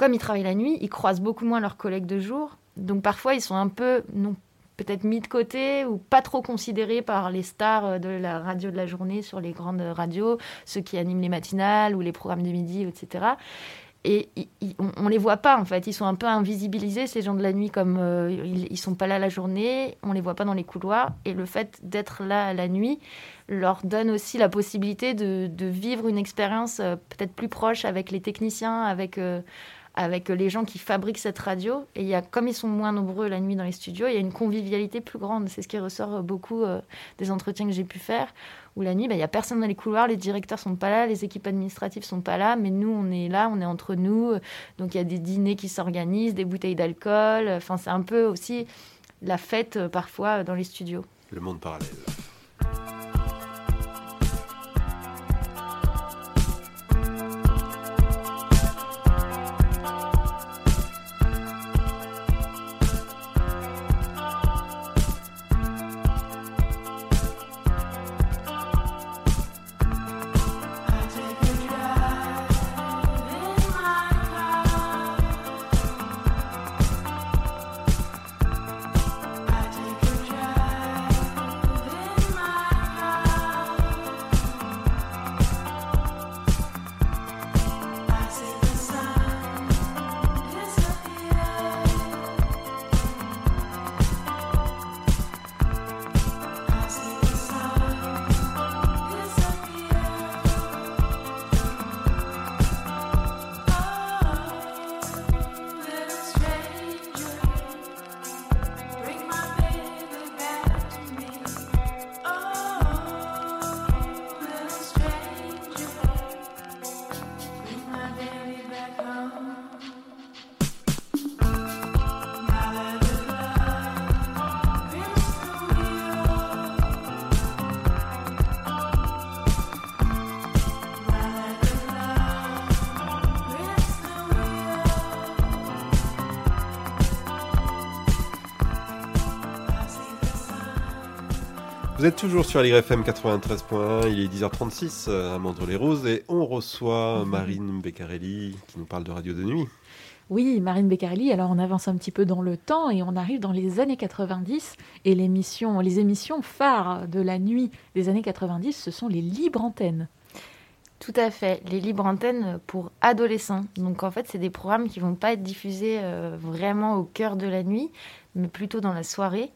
comme ils travaillent la nuit, ils croisent beaucoup moins leurs collègues de jour. Donc parfois, ils sont un peu, non, peut-être mis de côté ou pas trop considérés par les stars euh, de la radio de la journée sur les grandes radios, ceux qui animent les matinales ou les programmes de midi, etc. Et on, on les voit pas en fait, ils sont un peu invisibilisés ces gens de la nuit comme euh, ils, ils sont pas là la journée, on les voit pas dans les couloirs et le fait d'être là la nuit leur donne aussi la possibilité de, vivre une expérience euh, peut-être plus proche avec les techniciens, avec avec les gens qui fabriquent cette radio. Et il y a, comme ils sont moins nombreux la nuit dans les studios, il y a une convivialité plus grande. C'est ce qui ressort beaucoup euh, des entretiens que j'ai pu faire, où la nuit, bah, il y a personne dans les couloirs, les directeurs sont pas là, les équipes administratives sont pas là, mais nous, on est là, on est entre nous. Donc il y a des dîners qui s'organisent, des bouteilles d'alcool. Enfin, c'est un peu aussi la fête euh, parfois dans les studios. Le monde parallèle. Vous êtes toujours sur l'IRFM 93.1, il est 10h36 euh, à Mandre-les-Roses et on reçoit Marine Beccarelli qui nous parle de radio de nuit. Oui, Marine Beccarelli, alors on avance un petit peu dans le temps et on arrive dans les années 90 et les émissions phares de la nuit des années 90, ce sont les libres antennes. Tout à fait, les libres antennes pour adolescents. Donc en fait, c'est des programmes qui vont pas être diffusés euh, vraiment au cœur de la nuit, mais plutôt dans la soirée.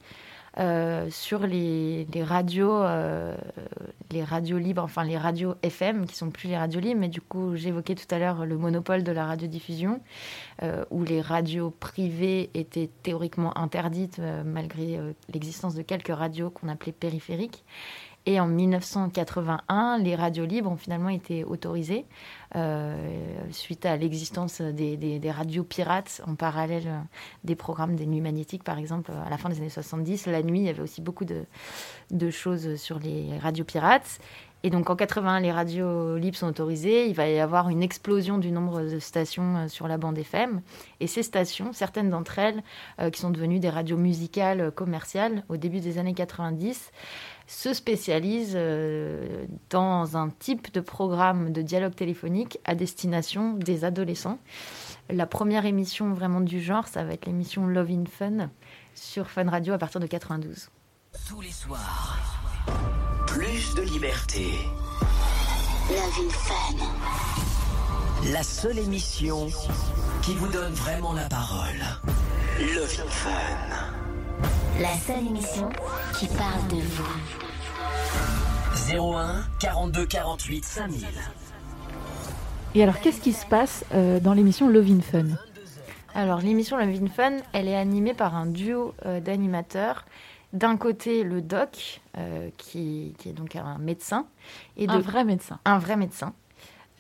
Euh, sur les, radios, euh, les radios libres, enfin les radios FM, qui sont plus les radios libres, mais du coup j'évoquais tout à l'heure le monopole de la radiodiffusion, euh, où les radios privées étaient théoriquement interdites malgré l'existence de quelques radios qu'on appelait périphériques. Et en 1981, les radios libres ont finalement été autorisées suite à l'existence des, radios pirates en parallèle euh, des programmes des nuits magnétiques, par exemple, à la fin des années 70. La nuit, il y avait aussi beaucoup de, choses sur les radios pirates. Et donc en 81, les radios libres sont autorisées. Il va y avoir une explosion du nombre de stations euh, sur la bande FM. Et ces stations, certaines d'entre elles, euh, qui sont devenues des radios musicales euh, commerciales au début des années 90, se spécialisent euh, dans un type de programme de dialogue téléphonique à destination des adolescents. La première émission vraiment du genre, ça va être l'émission Love in Fun sur Fun Radio à partir de 92. Tous les soirs, plus de liberté. Love in Fun. La seule émission qui vous donne vraiment la parole. Love in Fun. La seule émission qui parle de vous. 01 42 48 5000. Et alors, qu'est-ce qui se passe euh, dans l'émission Love in Fun? Alors, l'émission Love in Fun, elle est animée par un duo euh, d'animateurs. D'un côté, le doc, euh, qui, qui est donc un médecin. Et Un vrai médecin. Un vrai médecin.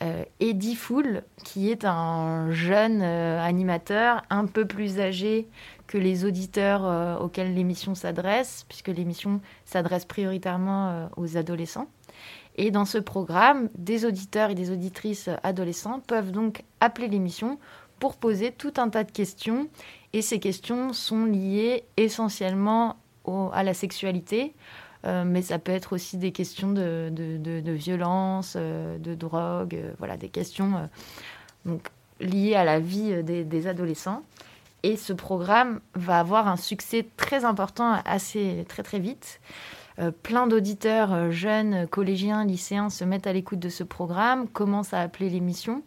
Euh, Eddie Fool, qui est un jeune euh, animateur un peu plus âgé que les auditeurs euh, auxquels l'émission s'adresse, puisque l'émission s'adresse prioritairement euh, aux adolescents. Et dans ce programme, des auditeurs et des auditrices adolescents peuvent donc appeler l'émission pour poser tout un tas de questions. Et ces questions sont liées essentiellement à la sexualité, euh, mais ça peut être aussi des questions de, violence, de drogue, voilà, des questions liées à la vie des adolescents. Et ce programme va avoir un succès très important assez très très vite. Euh, plein d'auditeurs euh, jeunes, collégiens, lycéens se mettent à l'écoute de ce programme, commencent à appeler l'émission.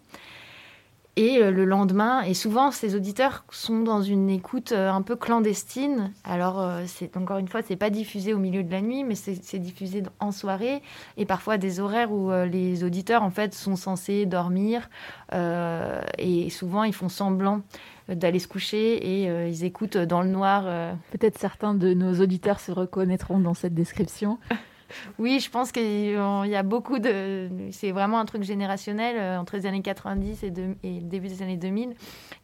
Et euh, le lendemain, et souvent ces auditeurs sont dans une écoute un peu clandestine. Alors, c'est encore une fois, c'est pas diffusé au milieu de la nuit, mais c'est diffusé en soirée et parfois des horaires où les auditeurs en fait sont censés dormir et souvent ils font semblant d'aller se coucher et euh, ils écoutent dans le noir. euh, Peut-être certains de nos auditeurs se reconnaîtront dans cette description. Oui, je pense qu'il y a beaucoup de. C'est vraiment un truc générationnel euh, entre les années 90 et, de- et le début des années 2000.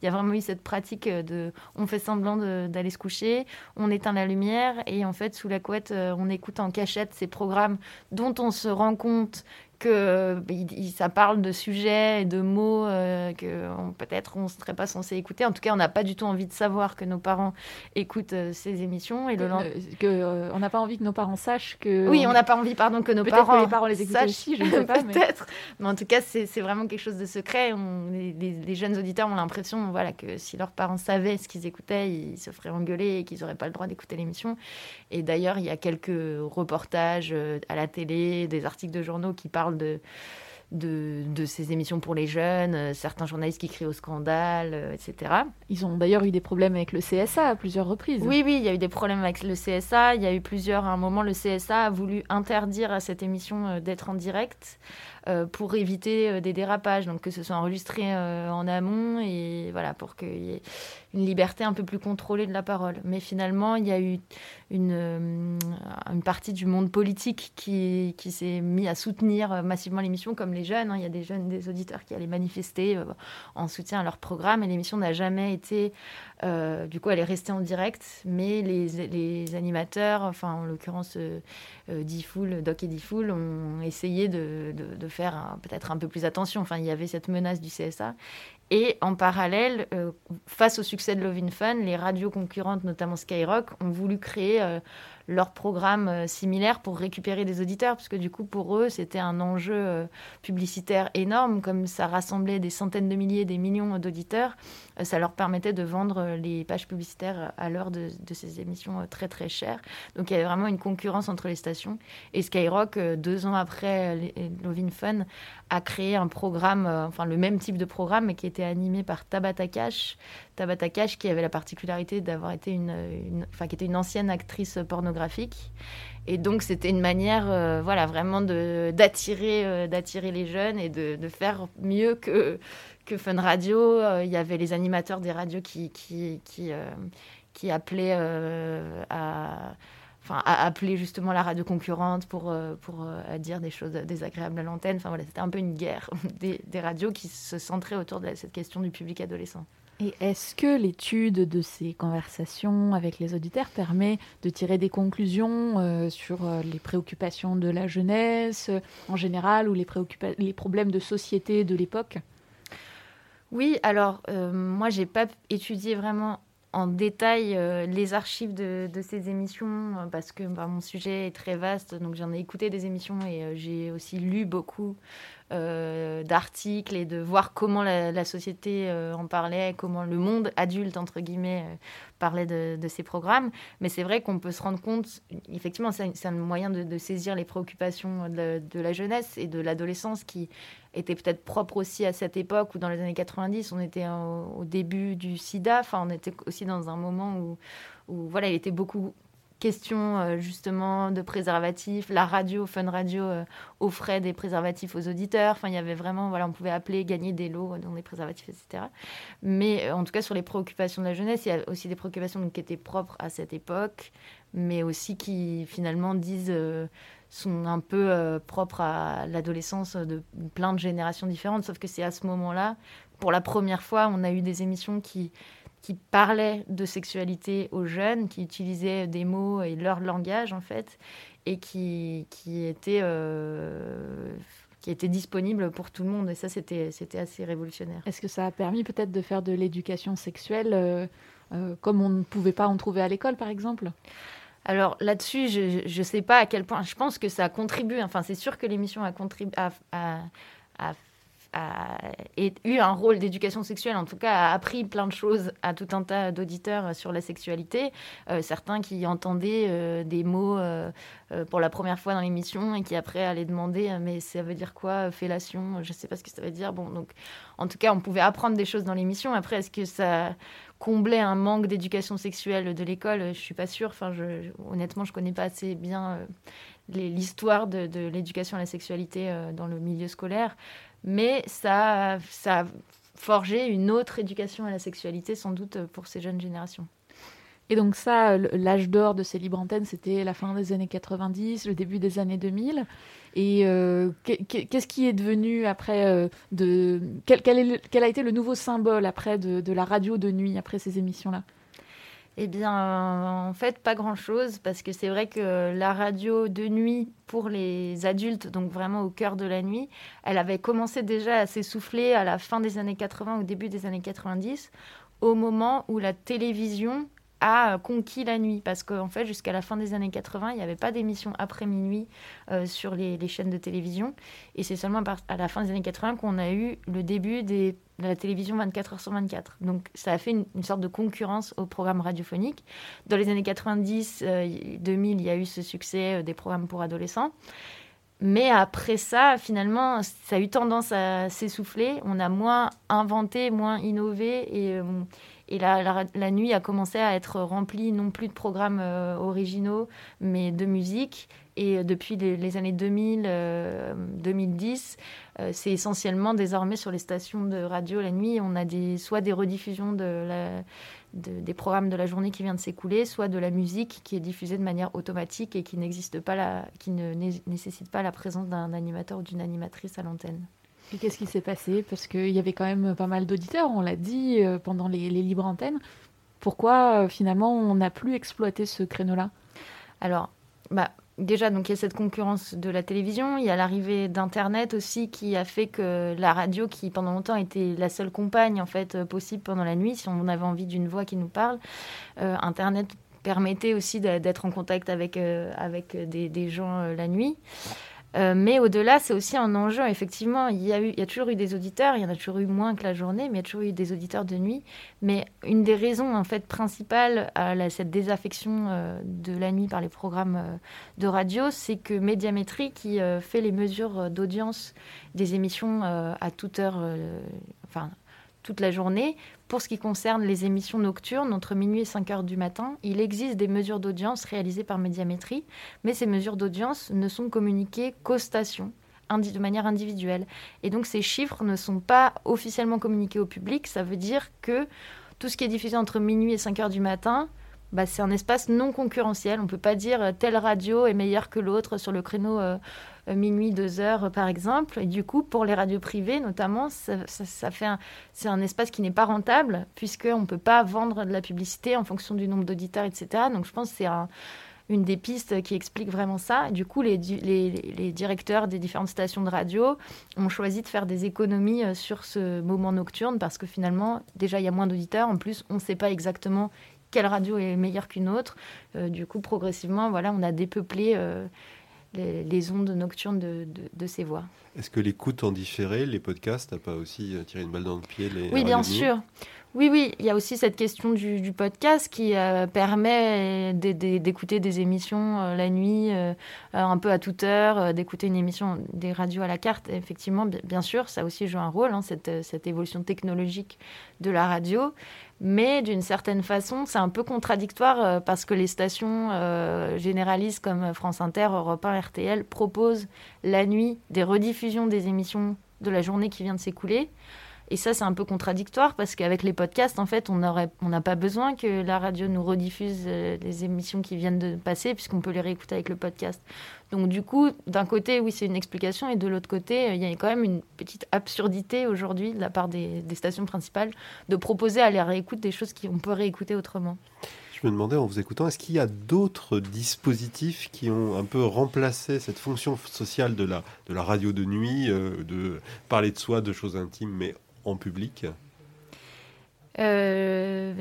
Il y a vraiment eu cette pratique de. On fait semblant de- d'aller se coucher, on éteint la lumière et en fait, sous la couette, on écoute en cachette ces programmes dont on se rend compte que il- ça parle de sujets et de mots euh, que peut-être on ne serait pas censé écouter. En tout cas, on n'a pas du tout envie de savoir que nos parents écoutent euh, ces émissions. Et le que, euh, on n'a pas envie que nos parents sachent que. oui, on n'a pas envie, pardon, que nos que parents, les parents les écoutent sachent, aussi, je ne sais pas, Peut-être. Mais... en tout cas, c'est vraiment quelque chose de secret. On- les, les- les jeunes auditeurs ont l'impression voilà, que si leurs parents savaient ce qu'ils écoutaient, ils se feraient engueuler et qu'ils n'auraient pas le droit d'écouter l'émission. Et d'ailleurs, il y a quelques reportages à la télé, des articles de journaux qui parlent de, de, de ces émissions pour les jeunes, euh, certains journalistes qui crient au scandale, euh, etc. Ils ont d'ailleurs eu des problèmes avec le CSA à plusieurs reprises. Oui, oui, il y a eu des problèmes avec le CSA. Il y a eu plusieurs. À un moment, le CSA a voulu interdire à cette émission euh, d'être en direct euh, pour éviter des dérapages, donc que ce soit enregistré euh, en amont et voilà pour qu'il y ait une liberté un peu plus contrôlée de la parole. Mais finalement, il y a eu une, euh, une partie du monde politique qui, qui s'est mis à soutenir euh, massivement l'émission, comme les jeunes. hein. Il y a des jeunes, des auditeurs qui allaient manifester euh, en soutien à leur programme et l'émission n'a jamais été du coup, elle est restée en direct, mais les, les animateurs, enfin en l'occurrence euh, Diffoul, Doc et Diffoul, ont essayé de, de- de faire peut-être un peu plus attention. Enfin, il y avait cette menace du CSA. Et en parallèle, euh, face au succès de Love in Fun, les radios concurrentes, notamment Skyrock, ont voulu créer euh, leur programme euh, similaire pour récupérer des auditeurs, parce que du coup, pour eux, c'était un enjeu euh, publicitaire énorme, comme ça rassemblait des centaines de milliers, des millions d'auditeurs, euh, ça leur permettait de vendre les pages publicitaires à l'heure de, ces émissions très très chères. Donc il y avait vraiment une concurrence entre les stations. Et Skyrock, deux ans après Lovin Fun, a créé un programme, enfin le même type de programme, mais qui était animé par Tabata Cash. Tabata Cash qui avait la particularité d'avoir été une, une, enfin qui était une ancienne actrice pornographique. Et donc c'était une manière, euh, voilà, vraiment d'attirer, euh, d'attirer les jeunes et de, de, faire mieux que que Fun Radio. Euh, il y avait les animateurs des radios qui qui qui, qui appelaient à enfin, à justement la radio concurrente pour, pour euh, dire des choses désagréables à l'antenne. Enfin voilà, c'était un peu une guerre des, des, radios qui se centrait autour de cette question du public adolescent. Et est-ce que l'étude de ces conversations avec les auditeurs permet de tirer des conclusions euh, sur euh, les préoccupations de la jeunesse euh, en général ou les, problèmes de société de l'époque? Oui, alors moi j'ai pas étudié vraiment en détail les archives de, ces émissions parce que bah, mon sujet est très vaste, donc j'en ai écouté des émissions et j'ai aussi lu beaucoup euh, d'articles et de voir comment la, société euh, en parlait, comment le monde adulte, entre guillemets, euh, parlait de, ces programmes. Mais c'est vrai qu'on peut se rendre compte, effectivement, c'est un moyen de, saisir les préoccupations de, la jeunesse et de l'adolescence qui était peut-être propre aussi à cette époque où dans les années 90, on était au, au début du sida, enfin on était aussi dans un moment où, où voilà, il était beaucoup question euh, justement de préservatifs. La radio, Fun Radio, euh, offrait des préservatifs aux auditeurs. Enfin, il y avait vraiment, voilà, on pouvait appeler, gagner des lots dans des préservatifs, etc. Mais euh, en tout cas, sur les préoccupations de la jeunesse, il y a aussi des préoccupations qui étaient propres à cette époque, mais aussi qui finalement disent sont un peu propres à l'adolescence de plein de générations différentes. Sauf que c'est à ce moment-là, pour la première fois, on a eu des émissions qui qui parlaient de sexualité aux jeunes, qui utilisaient des mots et leur langage en fait, et qui, qui étaient euh, qui était disponible pour tout le monde. Et ça, c'était assez révolutionnaire. Est-ce que ça a permis peut-être de faire de l'éducation sexuelle euh, euh, comme on ne pouvait pas en trouver à l'école, par exemple? Alors là-dessus, je ne sais pas à quel point. Je pense que ça a contribué. Enfin, c'est sûr que l'émission a contribué à, à, à a eu un rôle d'éducation sexuelle, en tout cas a appris plein de choses à tout un tas d'auditeurs sur la sexualité. Euh, certains qui entendaient euh, des mots euh, pour la première fois dans l'émission et qui après allaient demander mais ça veut dire quoi fellation? Je ne sais pas ce que ça veut dire. Bon, donc en tout cas, on pouvait apprendre des choses dans l'émission. Après, est-ce que ça comblait un manque d'éducation sexuelle de l'école? Je suis pas sûre. Enfin, je, honnêtement, je connais pas assez bien l'histoire de l'éducation à la sexualité dans le milieu scolaire mais ça, a forgé une autre éducation à la sexualité, sans doute pour ces jeunes générations. Et donc ça, l'âge d'or de ces libres antennes, c'était la fin des années 90, le début des années 2000. Et euh, qu'est-ce qui est devenu après euh, quel, a été le nouveau symbole après de la radio de nuit après ces émissions-là? Eh bien, en fait, pas grand-chose, parce que c'est vrai que la radio de nuit pour les adultes, donc vraiment au cœur de la nuit, elle avait commencé déjà à s'essouffler à la fin des années 80, au début des années 90, au moment où la télévision a conquis la nuit. Parce qu'en fait, jusqu'à la fin des années 80, il n'y avait pas d'émission après minuit euh, sur les, chaînes de télévision. Et c'est seulement à la fin des années 80 qu'on a eu le début de la télévision 24 heures sur 24. Donc ça a fait une, sorte de concurrence au programme radiophonique. Dans les années 90, euh, 2000, il y a eu ce succès euh, des programmes pour adolescents. Mais après ça, finalement, ça a eu tendance à s'essouffler. On a moins inventé, moins innové. Et, euh, et la, la, nuit a commencé à être remplie non plus de programmes euh, originaux, mais de musique. Et depuis les, années 2000, euh, 2010, euh, c'est essentiellement désormais sur les stations de radio la nuit, on a des, soit des rediffusions des programmes de la journée qui vient de s'écouler, soit de la musique qui est diffusée de manière automatique et qui n'existe pas, qui ne né nécessite pas la présence d'un animateur ou d'une animatrice à l'antenne. Et qu'est-ce qui s'est passé? Parce qu'il y avait quand même pas mal d'auditeurs, on l'a dit, euh, pendant les, libres antennes. Pourquoi euh, finalement on n'a plus exploité ce créneau-là? Alors, bah, déjà, donc il y a cette concurrence de la télévision, il y a l'arrivée d'Internet aussi qui a fait que la radio, qui pendant longtemps était la seule compagne en fait euh, possible pendant la nuit, si on avait envie d'une voix qui nous parle, Internet permettait aussi d'être en contact avec, avec des gens la nuit. Euh, mais au-delà, c'est aussi un enjeu. Effectivement, il y, a toujours eu des auditeurs, il y en a toujours eu moins que la journée, mais il y a toujours eu des auditeurs de nuit. Mais une des raisons en fait principales à cette désaffection euh, de la nuit par les programmes euh, de radio, c'est que Médiamétrie, qui fait les mesures d'audience des émissions à toute heure, enfin toute la journée. Pour ce qui concerne les émissions nocturnes, entre minuit et 5 heures du matin, il existe des mesures d'audience réalisées par Médiamétrie, mais ces mesures d'audience ne sont communiquées qu'aux stations de manière individuelle. Et donc ces chiffres ne sont pas officiellement communiqués au public. Ça veut dire que tout ce qui est diffusé entre minuit et 5 heures du matin, bah, c'est un espace non concurrentiel. On ne peut pas dire euh, telle radio est meilleure que l'autre sur le créneau euh, minuit, deux heures, par exemple. Et du coup, pour les radios privées, notamment, c'est un espace qui n'est pas rentable, puisqu'on ne peut pas vendre de la publicité en fonction du nombre d'auditeurs, etc. Donc, je pense que c'est une des pistes qui explique vraiment ça. Du coup, les, les, directeurs des différentes stations de radio ont choisi de faire des économies euh, sur ce moment nocturne parce que finalement, déjà, il y a moins d'auditeurs. En plus, on ne sait pas exactement quelle radio est meilleure qu'une autre. Euh, du coup, progressivement, voilà, on a dépeuplé les, ondes nocturnes de, ces voix. Est-ce que l'écoute en différé, les podcasts, n'a pas aussi euh, tiré une balle dans le pied les Oui, bien sûr. Oui, oui, il y a aussi cette question du, podcast qui euh, permet d'écouter des émissions euh, la nuit, un peu à toute heure, d'écouter une émission des radios à la carte. Effectivement, bien sûr, ça aussi joue un rôle, hein, cette, évolution technologique de la radio. Mais d'une certaine façon, c'est un peu contradictoire euh, parce que les stations euh, généralistes comme France Inter, Europe 1, RTL proposent la nuit des rediffusions des émissions de la journée qui vient de s'écouler. Et ça, c'est un peu contradictoire parce qu'avec les podcasts, en fait, on n'a on pas besoin que la radio nous rediffuse euh, les émissions qui viennent de passer puisqu'on peut les réécouter avec le podcast. Donc du coup, d'un côté, oui, c'est une explication, et de l'autre côté, euh, il y a quand même une petite absurdité aujourd'hui de la part des, stations principales de proposer à les réécouter des choses qu'on peut réécouter autrement. Je me demandais en vous écoutant, est-ce qu'il y a d'autres dispositifs qui ont un peu remplacé cette fonction sociale de la, de la radio de nuit, euh, de parler de soi, de choses intimes, mais en public? Euh,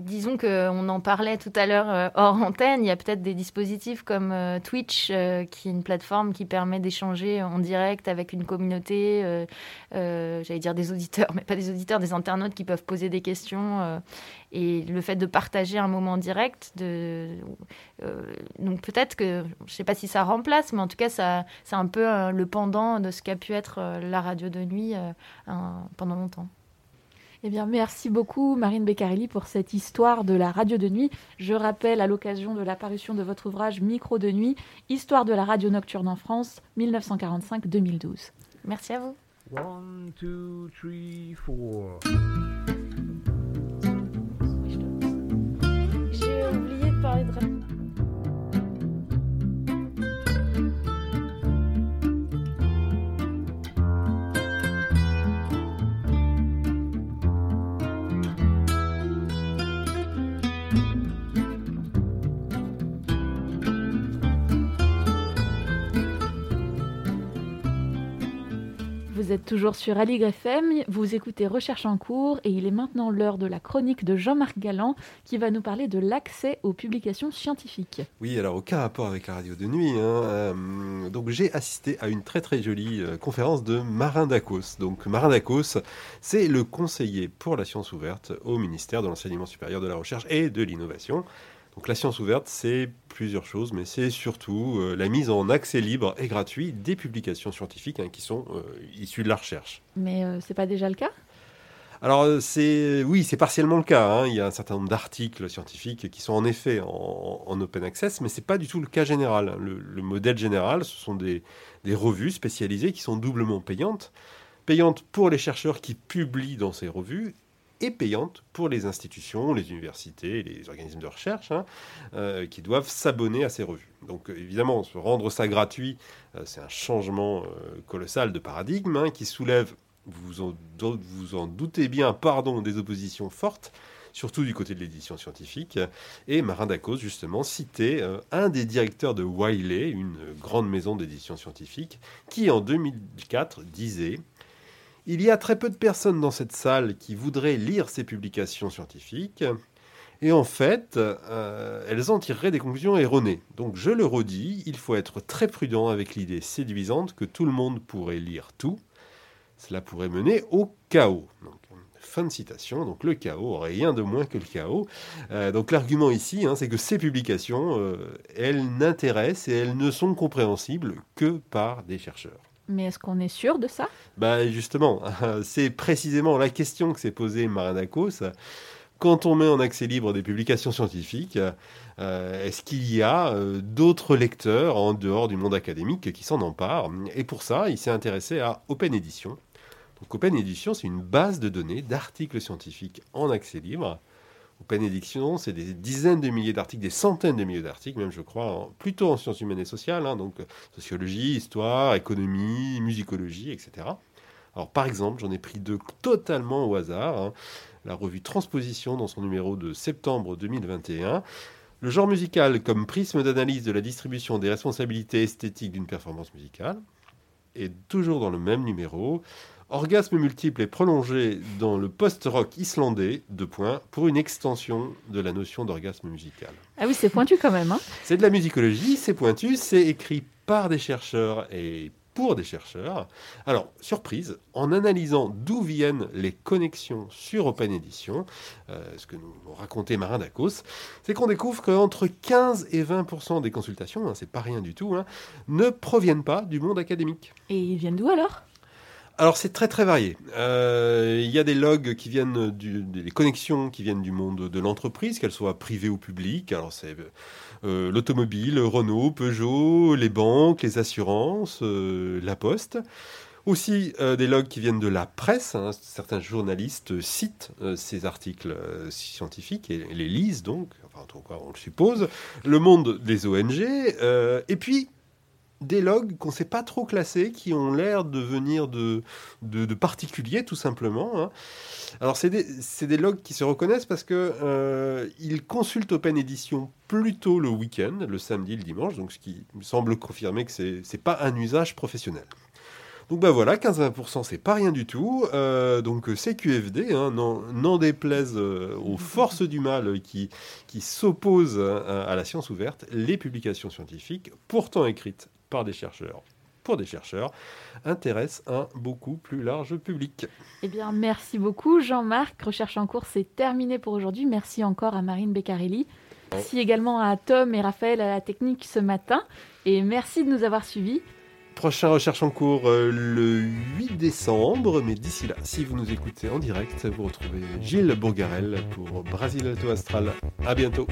Disons qu'on en parlait tout à l'heure euh, hors antenne, il y a peut-être des dispositifs comme euh, Twitch, euh, qui est une plateforme qui permet d'échanger en direct avec une communauté, j'allais dire des auditeurs, mais pas des auditeurs, des internautes qui peuvent poser des questions. et le fait de partager un moment direct, de, donc peut-être que, je ne sais pas si ça remplace, mais en tout cas, ça, c'est un peu le pendant de ce qu'a pu être la radio de nuit pendant longtemps. Eh bien, merci beaucoup, Marine Beccarelli, pour cette histoire de la radio de nuit. Je rappelle, à l'occasion de l'apparition de votre ouvrage Micro de nuit, Histoire de la radio nocturne en France, 1945-2012. Merci à vous. One, two, three, four. J'ai oublié de parler de Vous êtes toujours sur Aligre FM, vous écoutez Recherche en cours et il est maintenant l'heure de la chronique de Jean-Marc Galland qui va nous parler de l'accès aux publications scientifiques. Oui, alors aucun rapport avec la radio de nuit. Hein. Euh, donc j'ai assisté à une très très jolie euh, conférence de Marin Dacos. Donc Marin Dacos, c'est le conseiller pour la science ouverte au ministère de l'enseignement supérieur de la recherche et de l'innovation. Donc la science ouverte, c'est plusieurs choses, mais c'est surtout euh, la mise en accès libre et gratuit des publications scientifiques hein, qui sont euh, issues de la recherche. Mais euh, c'est pas déjà le cas? Alors c'est oui, c'est partiellement le cas. Hein. Il y a un certain nombre d'articles scientifiques qui sont en effet en, open access, mais c'est pas du tout le cas général. Le, modèle général, ce sont des, des, revues spécialisées qui sont doublement payantes, payantes pour les chercheurs qui publient dans ces revues et payante pour les institutions, les universités, les organismes de recherche, hein, euh, qui doivent s'abonner à ces revues. Donc évidemment, se rendre ça gratuit, euh, c'est un changement euh, colossal de paradigme hein, qui soulève vous en, vous en doutez bien, pardon, des oppositions fortes, surtout du côté de l'édition scientifique. Et Marin Dacos, justement, citait euh, un des directeurs de Wiley, une grande maison d'édition scientifique, qui en 2004 disait Il y a très peu de personnes dans cette salle qui voudraient lire ces publications scientifiques. Et en fait, euh, elles en tireraient des conclusions erronées. Donc je le redis, il faut être très prudent avec l'idée séduisante que tout le monde pourrait lire tout. Cela pourrait mener au chaos. Fin de citation. Donc le chaos, rien de moins que le chaos. Euh, donc l'argument ici, hein, c'est que ces publications, euh, elles n'intéressent et elles ne sont compréhensibles que par des chercheurs. Mais est-ce qu'on est sûr de ça? Bah Justement, c'est précisément la question que s'est posée Maranakos quand on met en accès libre des publications scientifiques, euh, est-ce qu'il y a euh, d'autres lecteurs en dehors du monde académique qui s'en emparent? Et pour ça, il s'est intéressé à Open Edition. Donc Open Edition, c'est une base de données d'articles scientifiques en accès libre. Open Edition, c'est des dizaines de milliers d'articles, des centaines de milliers d'articles, même je crois, plutôt en sciences humaines et sociales, hein, donc sociologie, histoire, économie, musicologie, etc. Alors par exemple, j'en ai pris deux totalement au hasard. Hein la revue Transposition dans son numéro de septembre 2021. Le genre musical comme prisme d'analyse de la distribution des responsabilités esthétiques d'une performance musicale. Et toujours dans le même numéro, Orgasme multiple et prolongé dans le post-rock islandais, deux points, pour une extension de la notion d'orgasme musical. Ah oui, c'est pointu quand même. Hein c'est de la musicologie, c'est pointu, c'est écrit par des chercheurs et pour des chercheurs. Alors, surprise, en analysant d'où viennent les connexions sur Open Edition, euh, ce que nous racontait Marin Dacos, c'est qu'on découvre qu'entre 15 et 20 des consultations, hein, c'est pas rien du tout, hein, ne proviennent pas du monde académique. Et ils viennent d'où alors? Alors c'est très très varié. Euh, il y a des logs qui viennent du, des connexions qui viennent du monde de l'entreprise, qu'elles soient privées ou publiques. Alors c'est euh, l'automobile, Renault, Peugeot, les banques, les assurances, euh, la poste. Aussi des logs qui viennent de la presse. Hein. Certains journalistes citent ces articles scientifiques et, les lisent donc, enfin en tout cas on le suppose. Le monde des ONG. et puis des logs qu'on ne sait pas trop classer, qui ont l'air de venir de, particuliers, tout simplement. Hein. Alors, c'est des, logs qui se reconnaissent parce que euh, ils consultent Open Edition plutôt le week-end, le samedi, le dimanche, donc ce qui semble confirmer que ce n'est pas un usage professionnel. Donc ben voilà, 15-20%, c'est pas rien du tout. Euh, donc c'est QFD, hein, n'en déplaise euh, aux forces du mal qui s'opposent à la science ouverte, les publications scientifiques, pourtant écrites par des chercheurs pour des chercheurs intéresse un beaucoup plus large public. Eh bien, merci beaucoup Jean-Marc. Recherche en cours, c'est terminé pour aujourd'hui. Merci encore à Marine Beccarelli. Merci également à Tom et Raphaël à la technique ce matin. Et merci de nous avoir suivis. Prochain recherche en cours euh, le 8 décembre, mais d'ici là, si vous nous écoutez en direct, vous retrouvez Gilles Bourgarel pour Brasil Alto Astral. À bientôt.